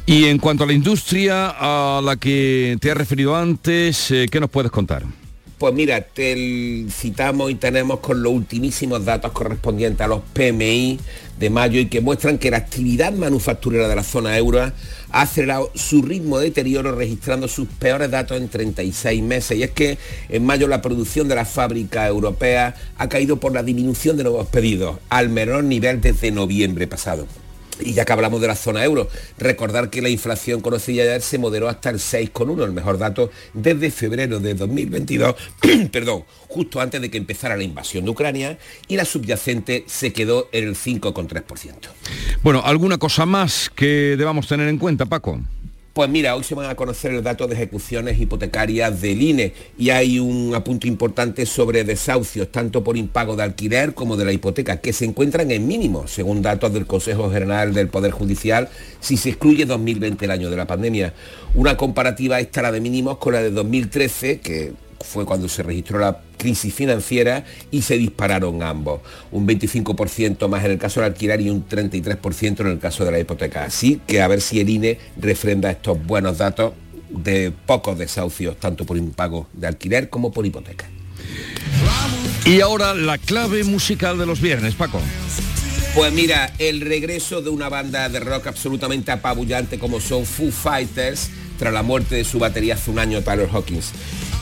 S1: Y en cuanto a la industria a la que te has referido antes, eh, ¿qué nos puedes contar?
S30: Pues mira, te citamos y tenemos con los ultimísimos datos correspondientes a los PMI de mayo y que muestran que la actividad manufacturera de la zona euro ha acelerado su ritmo de deterioro registrando sus peores datos en 36 meses. Y es que en mayo la producción de la fábrica europea ha caído por la disminución de nuevos pedidos al menor nivel desde noviembre pasado. Y ya que hablamos de la zona euro, recordar que la inflación conocida ayer se moderó hasta el 6,1, el mejor dato desde febrero de 2022, perdón, justo antes de que empezara la invasión de Ucrania, y la subyacente se quedó en el 5,3%.
S1: Bueno, ¿alguna cosa más que debamos tener en cuenta, Paco?
S30: Pues mira, hoy se van a conocer el dato de ejecuciones hipotecarias del INE y hay un apunto importante sobre desahucios, tanto por impago de alquiler como de la hipoteca, que se encuentran en mínimo, según datos del Consejo General del Poder Judicial, si se excluye 2020, el año de la pandemia. Una comparativa esta la de mínimos con la de 2013, que fue cuando se registró la crisis financiera y se dispararon ambos. Un 25% más en el caso del alquiler y un 33% en el caso de la hipoteca. Así que a ver si el INE refrenda estos buenos datos de pocos desahucios, tanto por impago de alquiler como por hipoteca.
S1: Y ahora la clave musical de los viernes, Paco.
S30: Pues mira, el regreso de una banda de rock absolutamente apabullante como son Foo Fighters tras la muerte de su batería hace un año Tyler Hawkins.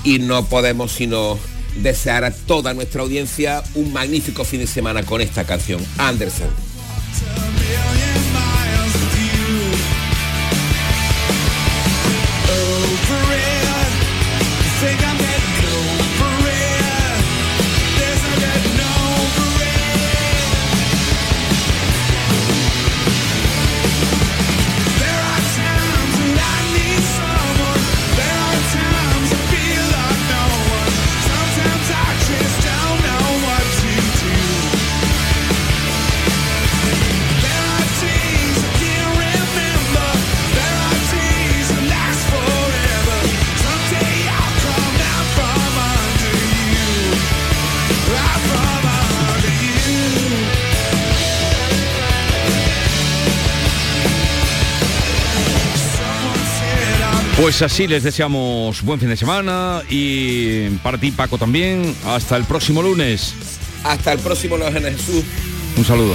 S30: Y no podemos sino desear a toda nuestra audiencia un magnífico fin de semana con esta canción, Anderson.
S1: Pues así les deseamos buen fin de semana y para ti Paco también. Hasta el próximo lunes.
S30: Hasta el próximo lunes Jesús.
S1: Un saludo.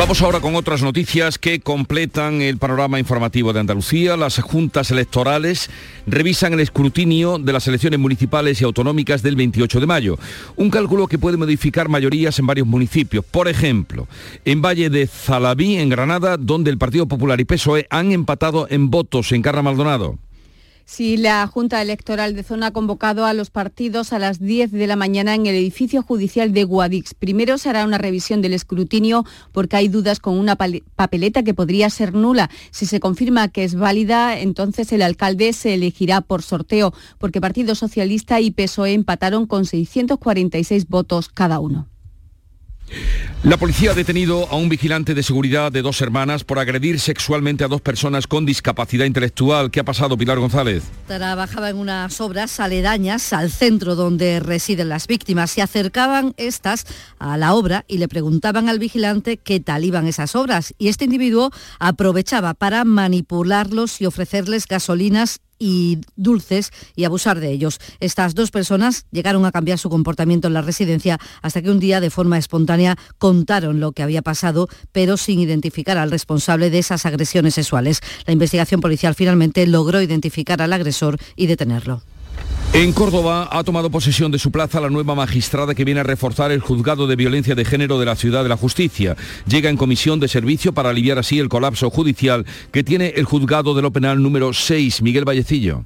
S1: Vamos ahora con otras noticias que completan el panorama informativo de Andalucía. Las juntas electorales revisan el escrutinio de las elecciones municipales y autonómicas del 28 de mayo. Un cálculo que puede modificar mayorías en varios municipios. Por ejemplo, en Valle de Zalabí, en Granada, donde el Partido Popular y PSOE han empatado en votos en Carra Maldonado.
S31: Sí, la Junta Electoral de Zona ha convocado a los partidos a las 10 de la mañana en el edificio judicial de Guadix. Primero se hará una revisión del escrutinio porque hay dudas con una papeleta que podría ser nula. Si se confirma que es válida, entonces el alcalde se elegirá por sorteo, porque Partido Socialista y PSOE empataron con 646 votos cada uno.
S1: La policía ha detenido a un vigilante de seguridad de dos hermanas por agredir sexualmente a dos personas con discapacidad intelectual. ¿Qué ha pasado, Pilar González?
S9: Trabajaba en unas obras aledañas al centro donde residen las víctimas. Se acercaban estas a la obra y le preguntaban al vigilante qué tal iban esas obras. Y este individuo aprovechaba para manipularlos y ofrecerles gasolinas y dulces y abusar de ellos. Estas dos personas llegaron a cambiar su comportamiento en la residencia hasta que un día de forma espontánea contaron lo que había pasado, pero sin identificar al responsable de esas agresiones sexuales. La investigación policial finalmente logró identificar al agresor y detenerlo.
S1: En Córdoba ha tomado posesión de su plaza la nueva magistrada que viene a reforzar el juzgado de violencia de género de la Ciudad de la Justicia. Llega en comisión de servicio para aliviar así el colapso judicial que tiene el juzgado de lo penal número 6, Miguel Vallecillo.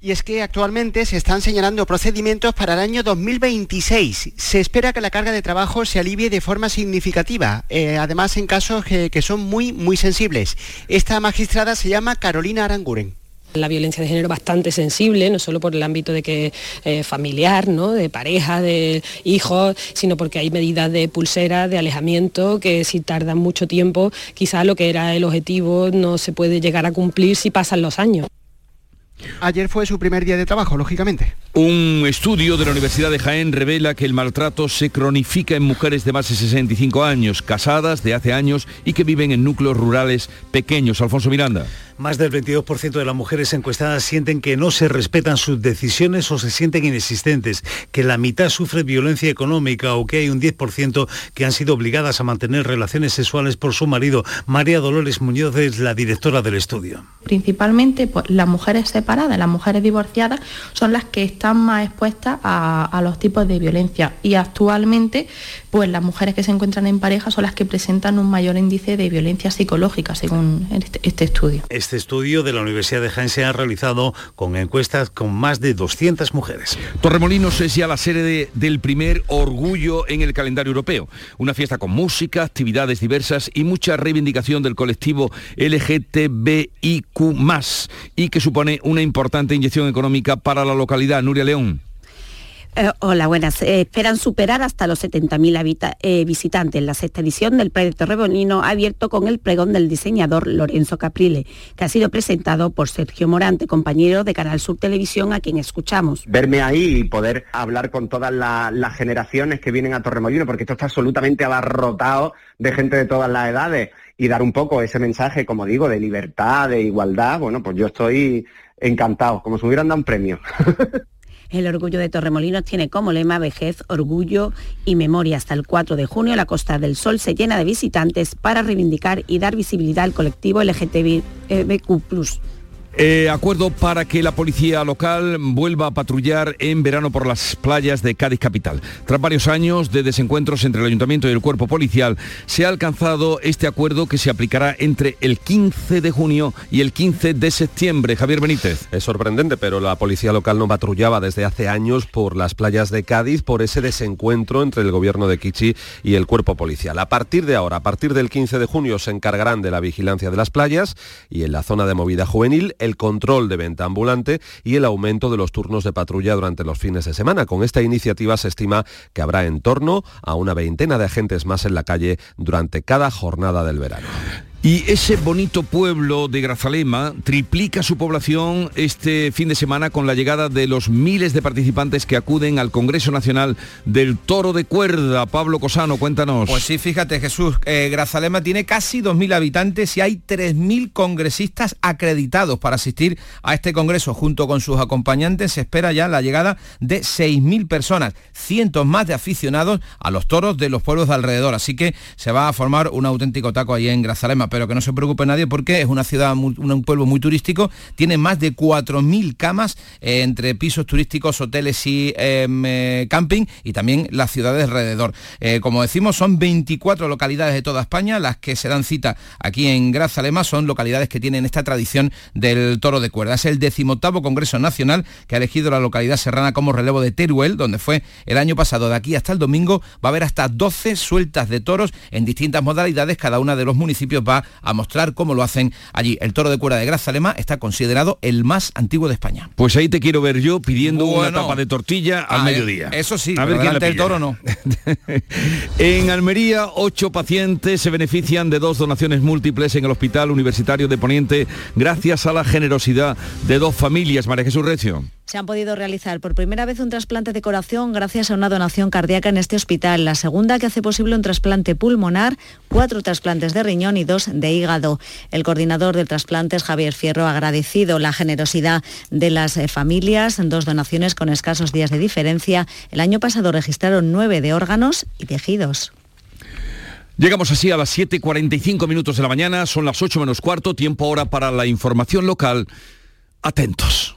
S8: Y es que actualmente se están señalando procedimientos para el año 2026. Se espera que la carga de trabajo se alivie de forma significativa, eh, además en casos que, que son muy, muy sensibles. Esta magistrada se llama Carolina Aranguren.
S32: La violencia de género bastante sensible, no solo por el ámbito de que eh, familiar, ¿no? de pareja, de hijos, sino porque hay medidas de pulsera, de alejamiento, que si tardan mucho tiempo, quizá lo que era el objetivo no se puede llegar a cumplir si pasan los años.
S8: Ayer fue su primer día de trabajo, lógicamente.
S1: Un estudio de la Universidad de Jaén revela que el maltrato se cronifica en mujeres de más de 65 años, casadas de hace años y que viven en núcleos rurales pequeños. Alfonso Miranda.
S11: Más del 22% de las mujeres encuestadas sienten que no se respetan sus decisiones o se sienten inexistentes, que la mitad sufre violencia económica o que hay un 10% que han sido obligadas a mantener relaciones sexuales por su marido. María Dolores Muñoz es la directora del estudio.
S33: Principalmente pues, las mujeres separadas, las mujeres divorciadas son las que están más expuestas a, a los tipos de violencia y actualmente pues las mujeres que se encuentran en pareja son las que presentan un mayor índice de violencia psicológica según este, este estudio.
S11: Este estudio de la Universidad de Jaén se ha realizado con encuestas con más de 200 mujeres.
S1: Torremolinos es ya la sede del primer orgullo en el calendario europeo. Una fiesta con música, actividades diversas y mucha reivindicación del colectivo LGTBIQ+, y que supone una importante inyección económica para la localidad. Nuria León.
S10: Eh, hola, buenas. Eh, esperan superar hasta los 70.000 eh, visitantes. La sexta edición del Pride Torremolino ha abierto con el pregón del diseñador Lorenzo Caprile, que ha sido presentado por Sergio Morante, compañero de Canal Sur Televisión, a quien escuchamos.
S34: Verme ahí y poder hablar con todas las generaciones que vienen a Torremolino, porque esto está absolutamente abarrotado de gente de todas las edades, y dar un poco ese mensaje, como digo, de libertad, de igualdad, bueno, pues yo estoy encantado, como si hubieran dado un premio.
S10: El Orgullo de Torremolinos tiene como lema vejez, orgullo y memoria. Hasta el 4 de junio la Costa del Sol se llena de visitantes para reivindicar y dar visibilidad al colectivo LGTBQ+.
S1: Eh, acuerdo para que la policía local vuelva a patrullar en verano por las playas de Cádiz Capital. Tras varios años de desencuentros entre el ayuntamiento y el cuerpo policial, se ha alcanzado este acuerdo que se aplicará entre el 15 de junio y el 15 de septiembre. Javier Benítez.
S4: Es sorprendente, pero la policía local no patrullaba desde hace años por las playas de Cádiz por ese desencuentro entre el gobierno de Kichi y el cuerpo policial. A partir de ahora, a partir del 15 de junio, se encargarán de la vigilancia de las playas y en la zona de movida juvenil el control de venta ambulante y el aumento de los turnos de patrulla durante los fines de semana. Con esta iniciativa se estima que habrá en torno a una veintena de agentes más en la calle durante cada jornada del verano.
S1: Y ese bonito pueblo de Grazalema triplica su población este fin de semana con la llegada de los miles de participantes que acuden al Congreso Nacional del Toro de Cuerda. Pablo Cosano, cuéntanos.
S35: Pues sí, fíjate Jesús, eh, Grazalema tiene casi 2.000 habitantes y hay 3.000 congresistas acreditados para asistir a este Congreso. Junto con sus acompañantes se espera ya la llegada de 6.000 personas, cientos más de aficionados a los toros de los pueblos de alrededor. Así que se va a formar un auténtico taco ahí en Grazalema pero que no se preocupe nadie porque es una ciudad, un pueblo muy turístico, tiene más de 4.000 camas eh, entre pisos turísticos, hoteles y em, eh, camping y también las ciudades alrededor. como decimos, son 24 localidades de toda España las que se dan cita aquí en Grazalema, son localidades que tienen esta tradición del toro de cuerda. Es el decimoctavo Congreso Nacional que ha elegido la localidad serrana como relevo de Teruel, donde fue el año pasado. De aquí hasta el domingo va a haber hasta 12 sueltas de toros en distintas modalidades. Cada una de los municipios va a mostrar cómo lo hacen allí. El toro de cuerda de Grazalema está considerado el más antiguo de España.
S1: Pues ahí te quiero ver yo pidiendo una tapa de tortilla al
S35: ah,
S1: mediodía.
S35: Eso sí, a ver quién el toro no.
S1: en Almería, ocho pacientes se benefician de dos donaciones múltiples en el Hospital Universitario de Poniente gracias a la generosidad de dos familias. María Jesús Recio.
S36: Se han podido realizar por primera vez un trasplante de corazón gracias a una donación cardíaca en este hospital, la segunda que hace posible un trasplante pulmonar, cuatro trasplantes de riñón y dos de hígado. El coordinador de trasplantes, Javier Fierro, ha agradecido la generosidad de las eh, familias, dos donaciones con escasos días de diferencia. El año pasado registraron nueve de órganos y tejidos.
S1: Llegamos así a las 7.45 minutos de la mañana, son las 8 menos cuarto, tiempo ahora para la información local. Atentos.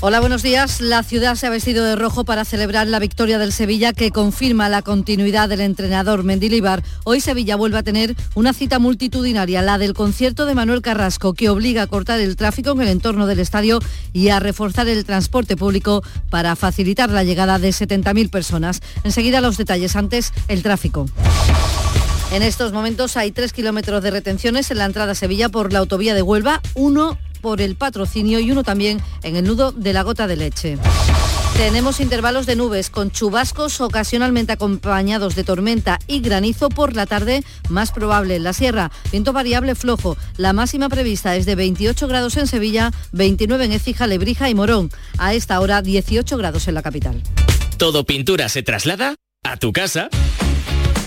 S9: Hola, buenos días. La ciudad se ha vestido de rojo para celebrar la victoria del Sevilla que confirma la continuidad del entrenador Mendilibar. Hoy Sevilla vuelve a tener una cita multitudinaria, la del concierto de Manuel Carrasco, que obliga a cortar el tráfico en el entorno del estadio y a reforzar el transporte público para facilitar la llegada de 70.000 personas. Enseguida los detalles, antes el tráfico. En estos momentos hay tres kilómetros de retenciones en la entrada a Sevilla por la autovía de Huelva, uno por el patrocinio y uno también en el nudo de la gota de leche. Tenemos intervalos de nubes con chubascos ocasionalmente acompañados de tormenta y granizo por la tarde, más probable en la sierra. Viento variable flojo. La máxima prevista es de 28 grados en Sevilla, 29 en Écija, Lebrija y Morón. A esta hora 18 grados en la capital.
S37: Todo pintura se traslada a tu casa.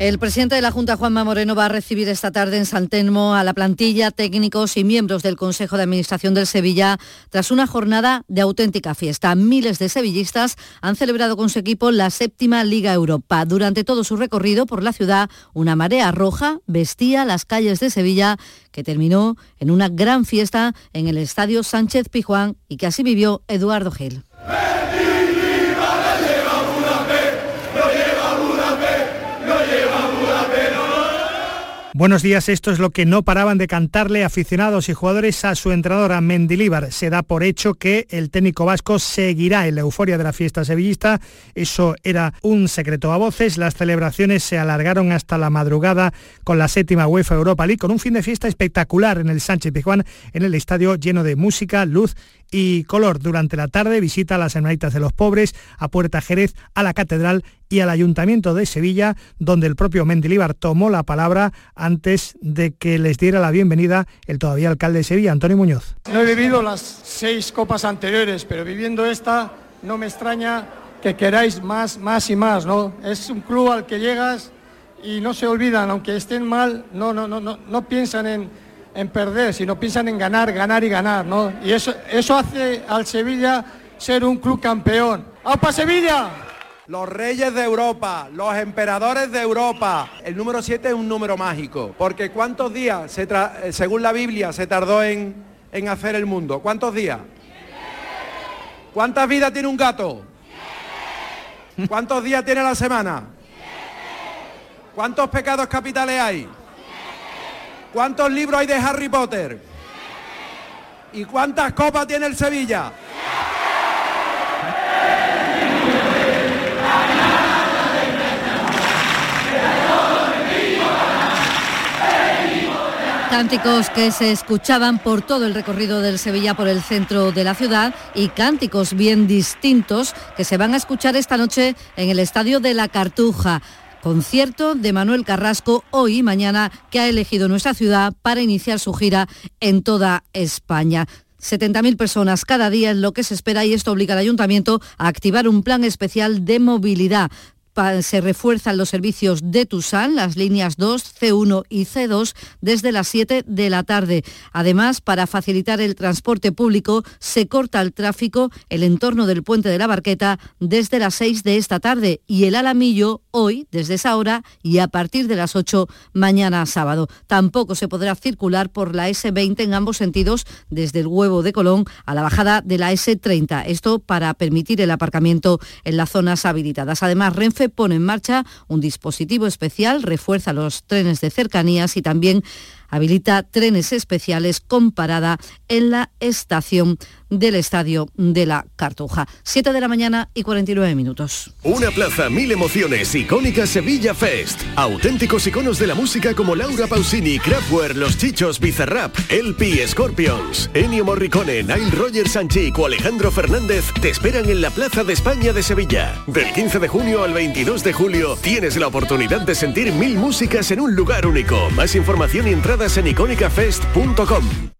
S9: El presidente de la Junta, Juanma Moreno, va a recibir esta tarde en San Telmo a la plantilla, técnicos y miembros del Consejo de Administración del Sevilla tras una jornada de auténtica fiesta. Miles de sevillistas han celebrado con su equipo la séptima Liga Europa. Durante todo su recorrido por la ciudad, una marea roja vestía las calles de Sevilla que terminó en una gran fiesta en el Estadio Sánchez Pijuán y que así vivió Eduardo Gil.
S38: Buenos días, esto es lo que no paraban de cantarle aficionados y jugadores a su entrenadora Mendilíbar. Se da por hecho que el técnico vasco seguirá en la euforia de la fiesta sevillista. Eso era un secreto a voces. Las celebraciones se alargaron hasta la madrugada con la séptima UEFA Europa League, con un fin de fiesta espectacular en el Sánchez Pizjuán, en el estadio lleno de música, luz y color. Durante la tarde visita a las Hermanitas de los Pobres, a Puerta Jerez, a la Catedral y al Ayuntamiento de Sevilla, donde el propio Mendilíbar tomó la palabra antes de que les diera la bienvenida el todavía alcalde de Sevilla, Antonio Muñoz.
S39: No he vivido las seis copas anteriores, pero viviendo esta no me extraña que queráis más, más y más, ¿no? Es un club al que llegas y no se olvidan, aunque estén mal, no, no, no, no, no piensan en en perder, sino piensan en ganar, ganar y ganar, ¿no? Y eso, eso hace al Sevilla ser un club campeón. ¡Aupa Sevilla!
S40: Los reyes de Europa, los emperadores de Europa. El número 7 es un número mágico, porque ¿cuántos días, se eh, según la Biblia, se tardó en, en hacer el mundo? ¿Cuántos días? ¿Cuántas vidas tiene un gato? ¿Cuántos días tiene la semana? ¿Cuántos pecados capitales hay? ¿Cuántos libros hay de Harry Potter? ¿Y cuántas copas tiene el Sevilla?
S9: Cánticos que se escuchaban por todo el recorrido del Sevilla por el centro de la ciudad y cánticos bien distintos que se van a escuchar esta noche en el Estadio de la Cartuja concierto de Manuel Carrasco hoy y mañana que ha elegido nuestra ciudad para iniciar su gira en toda España. 70.000 personas cada día es lo que se espera y esto obliga al ayuntamiento a activar un plan especial de movilidad se refuerzan los servicios de Tusan, las líneas 2, C1 y C2, desde las 7 de la tarde. Además, para facilitar el transporte público, se corta el tráfico el entorno del puente de la Barqueta desde las 6 de esta tarde y el Alamillo hoy, desde esa hora y a partir de las 8 mañana sábado. Tampoco se podrá circular por la S20 en ambos sentidos, desde el huevo de Colón a la bajada de la S30. Esto para permitir el aparcamiento en las zonas habilitadas. Además, pone en marcha un dispositivo especial, refuerza los trenes de cercanías y también habilita trenes especiales con parada en la estación del Estadio de la Cartuja. 7 de la mañana y 49 minutos.
S41: Una plaza, mil emociones, icónica Sevilla Fest. Auténticos iconos de la música como Laura Pausini, Kraftwerk, Los Chichos, Bizarrap, LP, Scorpions, Ennio Morricone, Nile Rogers Sanchik o Alejandro Fernández te esperan en la Plaza de España de Sevilla. Del 15 de junio al 22 de julio tienes la oportunidad de sentir mil músicas en un lugar único. Más información y entradas en icónicafest.com.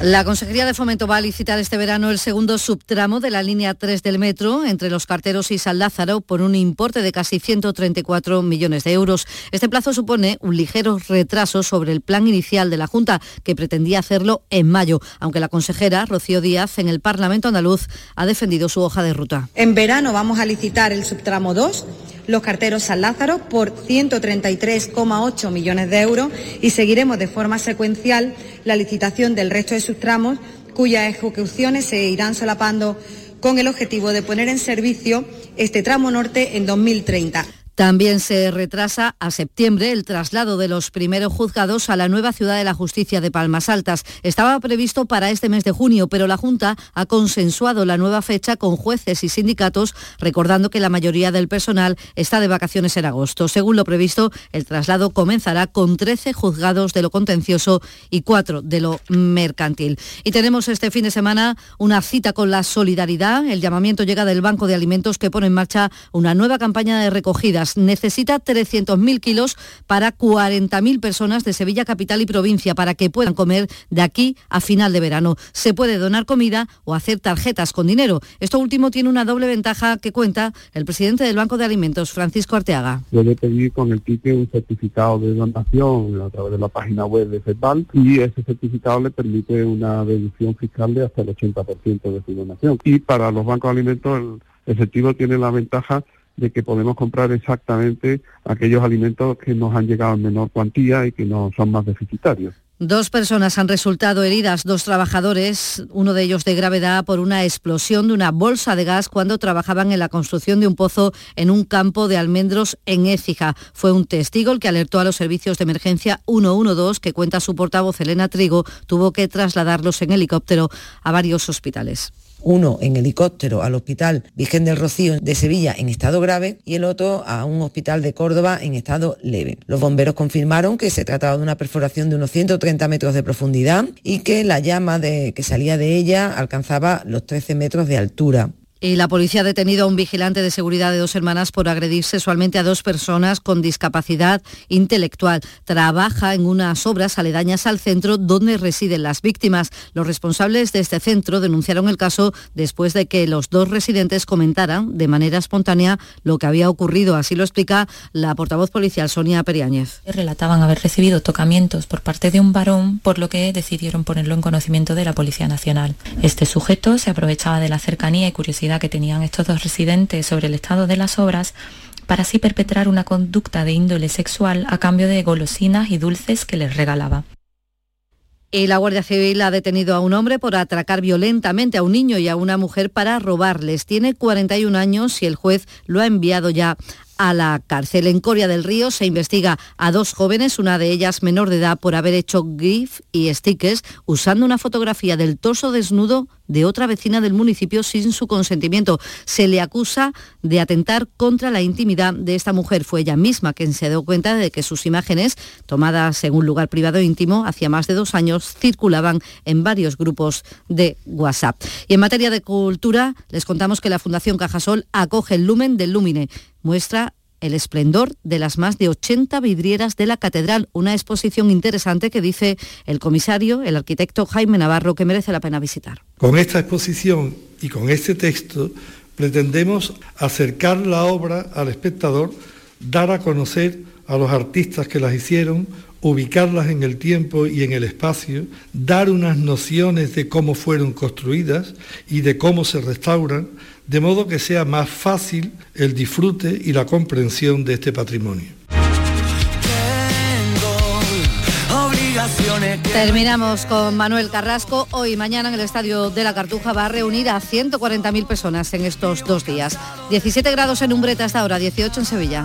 S9: La Consejería de Fomento va a licitar este verano el segundo subtramo de la línea 3 del metro entre los carteros y San Lázaro por un importe de casi 134 millones de euros. Este plazo supone un ligero retraso sobre el plan inicial de la Junta, que pretendía hacerlo en mayo, aunque la consejera Rocío Díaz en el Parlamento andaluz ha defendido su hoja de ruta.
S42: En verano vamos a licitar el subtramo 2 los carteros San Lázaro por 133,8 millones de euros y seguiremos de forma secuencial la licitación del resto de sus tramos cuyas ejecuciones se irán solapando con el objetivo de poner en servicio este tramo norte en 2030.
S9: También se retrasa a septiembre el traslado de los primeros juzgados a la nueva ciudad de la justicia de Palmas Altas. Estaba previsto para este mes de junio, pero la Junta ha consensuado la nueva fecha con jueces y sindicatos, recordando que la mayoría del personal está de vacaciones en agosto. Según lo previsto, el traslado comenzará con 13 juzgados de lo contencioso y 4 de lo mercantil. Y tenemos este fin de semana una cita con la solidaridad. El llamamiento llega del Banco de Alimentos que pone en marcha una nueva campaña de recogidas necesita 300.000 kilos para 40.000 personas de Sevilla Capital y provincia para que puedan comer de aquí a final de verano. Se puede donar comida o hacer tarjetas con dinero. Esto último tiene una doble ventaja que cuenta el presidente del Banco de Alimentos, Francisco Arteaga.
S43: Puede pedir con el ticket un certificado de donación a través de la página web de FEDBAL y ese certificado le permite una deducción fiscal de hasta el 80% de su donación. Y para los bancos de alimentos el efectivo tiene la ventaja de que podemos comprar exactamente aquellos alimentos que nos han llegado en menor cuantía y que no son más deficitarios.
S9: Dos personas han resultado heridas, dos trabajadores, uno de ellos de gravedad por una explosión de una bolsa de gas cuando trabajaban en la construcción de un pozo en un campo de almendros en Écija. Fue un testigo el que alertó a los servicios de emergencia 112 que cuenta su portavoz Elena Trigo, tuvo que trasladarlos en helicóptero a varios hospitales
S44: uno en helicóptero al Hospital Virgen del Rocío de Sevilla en estado grave y el otro a un hospital de Córdoba en estado leve. Los bomberos confirmaron que se trataba de una perforación de unos 130 metros de profundidad y que la llama que salía de ella alcanzaba los 13 metros de altura.
S9: Y la policía ha detenido a un vigilante de seguridad de dos hermanas por agredir sexualmente a dos personas con discapacidad intelectual. Trabaja en unas obras aledañas al centro donde residen las víctimas. Los responsables de este centro denunciaron el caso después de que los dos residentes comentaran de manera espontánea lo que había ocurrido. Así lo explica la portavoz policial Sonia Periáñez.
S45: Relataban haber recibido tocamientos por parte de un varón, por lo que decidieron ponerlo en conocimiento de la Policía Nacional. Este sujeto se aprovechaba de la cercanía y curiosidad que tenían estos dos residentes sobre el estado de las obras para así perpetrar una conducta de índole sexual a cambio de golosinas y dulces que les regalaba.
S9: Y la Guardia Civil ha detenido a un hombre por atracar violentamente a un niño y a una mujer para robarles. Tiene 41 años y el juez lo ha enviado ya a la cárcel. En Coria del Río se investiga a dos jóvenes, una de ellas menor de edad, por haber hecho GIF y stickers usando una fotografía del torso desnudo de otra vecina del municipio sin su consentimiento. Se le acusa de atentar contra la intimidad de esta mujer. Fue ella misma quien se dio cuenta de que sus imágenes, tomadas en un lugar privado íntimo, hacía más de dos años, circulaban en varios grupos de WhatsApp. Y en materia de cultura, les contamos que la Fundación Cajasol acoge el Lumen del Lumine. Muestra el esplendor de las más de 80 vidrieras de la catedral, una exposición interesante que dice el comisario, el arquitecto Jaime Navarro, que merece la pena visitar.
S46: Con esta exposición y con este texto pretendemos acercar la obra al espectador, dar a conocer a los artistas que las hicieron, ubicarlas en el tiempo y en el espacio, dar unas nociones de cómo fueron construidas y de cómo se restauran, de modo que sea más fácil el disfrute y la comprensión de este patrimonio.
S9: Terminamos con Manuel Carrasco. Hoy y mañana en el Estadio de la Cartuja va a reunir a 140.000 personas en estos dos días. 17 grados en Umbreta hasta ahora, 18 en Sevilla.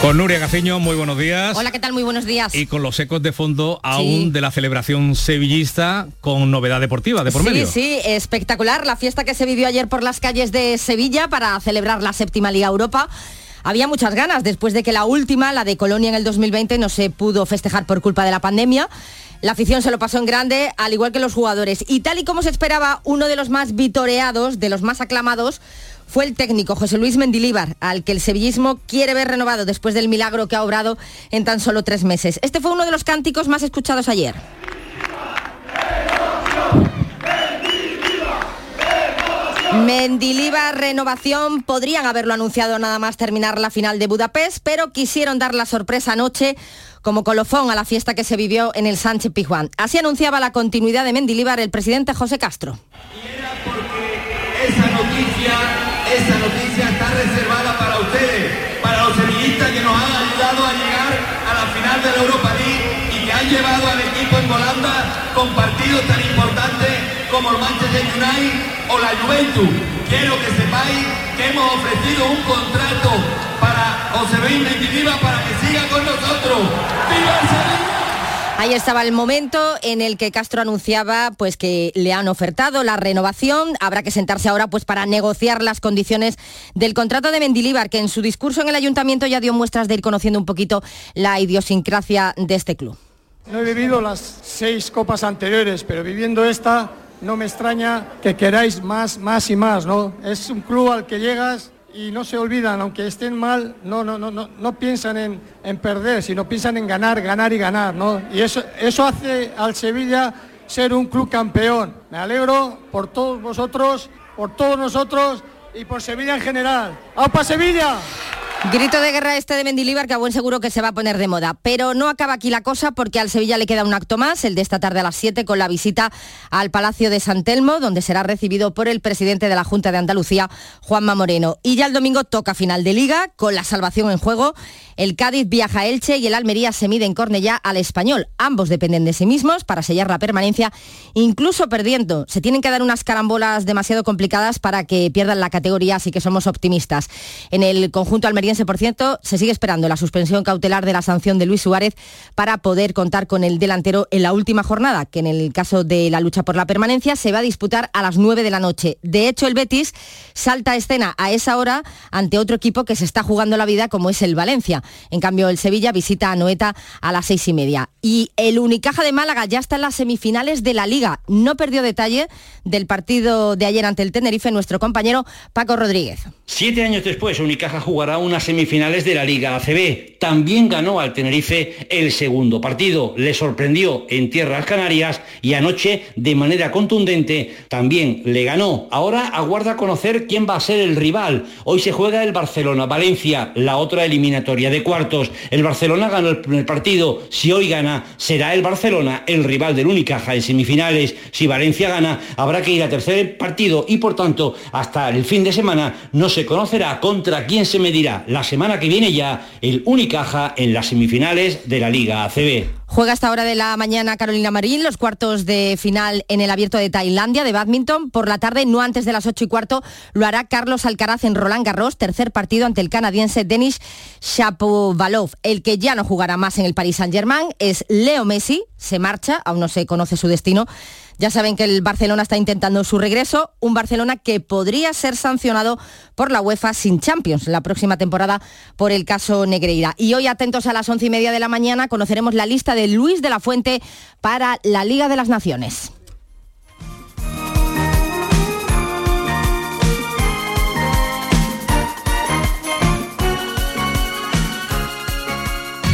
S1: Con Nuria Gaceño, muy buenos días.
S29: Hola, ¿qué tal? Muy buenos días.
S1: Y con los ecos de fondo aún de la celebración sevillista con novedad deportiva de por
S29: sí,
S1: medio.
S29: Sí, espectacular. La fiesta que se vivió ayer por las calles de Sevilla para celebrar la séptima Liga Europa. Había muchas ganas después de que la última, la de Colonia en el 2020, no se pudo festejar por culpa de la pandemia. La afición se lo pasó en grande, al igual que los jugadores. Y tal y como se esperaba, uno de los más vitoreados, de los más aclamados, fue el técnico José Luis Mendilíbar, al que el sevillismo quiere ver renovado después del milagro que ha obrado en tan solo tres meses. Este fue uno de los cánticos más escuchados ayer. Mendilibar renovación, podrían haberlo anunciado nada más terminar la final de Budapest, pero quisieron dar la sorpresa anoche como colofón a la fiesta que se vivió en el Sánchez Pizjuán. Así anunciaba la continuidad de Mendilibar el presidente José Castro.
S47: Esa noticia está reservada para ustedes, para los sevillistas que nos han ayudado a llegar a la final de la Europa League y que han llevado al equipo en Holanda con partidos tan importantes como el Manchester United o la Juventus. Quiero que sepáis que hemos ofrecido un contrato para José Luis Mendilibar para que siga con nosotros. ¡Viva el Sevilla!
S29: Ahí estaba el momento en el que Castro anunciaba pues que le han ofertado la renovación. Habrá que sentarse ahora pues para negociar las condiciones del contrato de Mendilíbar, que en su discurso en el ayuntamiento ya dio muestras de ir conociendo un poquito la idiosincrasia de este club.
S39: No he vivido las seis copas anteriores, pero viviendo esta no me extraña que queráis más, más y más, ¿no? Es un club al que llegas y no se olvidan, aunque estén mal, no, no, no, no, piensan en, en perder, sino piensan en ganar, ganar y ganar, ¿no? Y eso, eso hace al Sevilla ser un club campeón. Me alegro por todos vosotros, por todos nosotros y por Sevilla en general. ¡Aupa Sevilla!
S29: Grito de guerra este de Mendilibar que a buen seguro que se va a poner de moda. Pero no acaba aquí la cosa porque al Sevilla le queda un acto más, el de esta tarde a las 7 con la visita al Palacio de San Telmo, donde será recibido por el presidente de la Junta de Andalucía, Juanma Moreno. Y ya el domingo toca final de liga con la salvación en juego. El Cádiz viaja a Elche y el Almería se mide en Cornellá al Español. Ambos dependen de sí mismos para sellar la permanencia, incluso perdiendo. Se tienen que dar unas carambolas demasiado complicadas para que pierdan la categoría, así que somos optimistas. En el conjunto almeriense, por cierto, se sigue esperando la suspensión cautelar de la sanción de Luis Suárez para poder contar con el delantero en la última jornada, que en el caso de la lucha por la permanencia se va a disputar a las 9 de la noche. De hecho, el Betis salta a escena a esa hora ante otro equipo que se está jugando la vida como es el Valencia. En cambio, el Sevilla visita a Noeta a las seis y media. Y el Unicaja de Málaga ya está en las semifinales de la Liga. No perdió detalle del partido de ayer ante el Tenerife nuestro compañero Paco Rodríguez.
S48: Siete años después, Unicaja jugará semifinales de la Liga ACB
S49: también ganó al Tenerife el segundo partido. Le sorprendió en tierras canarias y anoche de manera contundente también le ganó. Ahora aguarda conocer quién va a ser el rival. Hoy se juega el Barcelona-Valencia, la otra eliminatoria de cuartos. El Barcelona ganó el primer partido. Si hoy gana, será el Barcelona el rival del Unicaja en semifinales. Si Valencia gana, habrá que ir a tercer partido y por tanto hasta el fin de semana no se conocerá contra quién se medirá la semana que viene ya el Unicaja en las semifinales de la Liga ACB.
S29: Juega esta hora de la mañana Carolina Marín, los cuartos de final en el abierto de Tailandia de badminton. Por la tarde, no antes de las 8 y cuarto, lo hará Carlos Alcaraz en Roland Garros, tercer partido ante el canadiense Denis Shapovalov. El que ya no jugará más en el Paris Saint-Germain es Leo Messi, se marcha, aún no se conoce su destino ya saben que el Barcelona está intentando su regreso, un Barcelona que podría ser sancionado por la UEFA sin Champions la próxima temporada por el caso Negreira. Y hoy, atentos a las once y media de la mañana, conoceremos la lista de Luis de la Fuente para la Liga de las Naciones.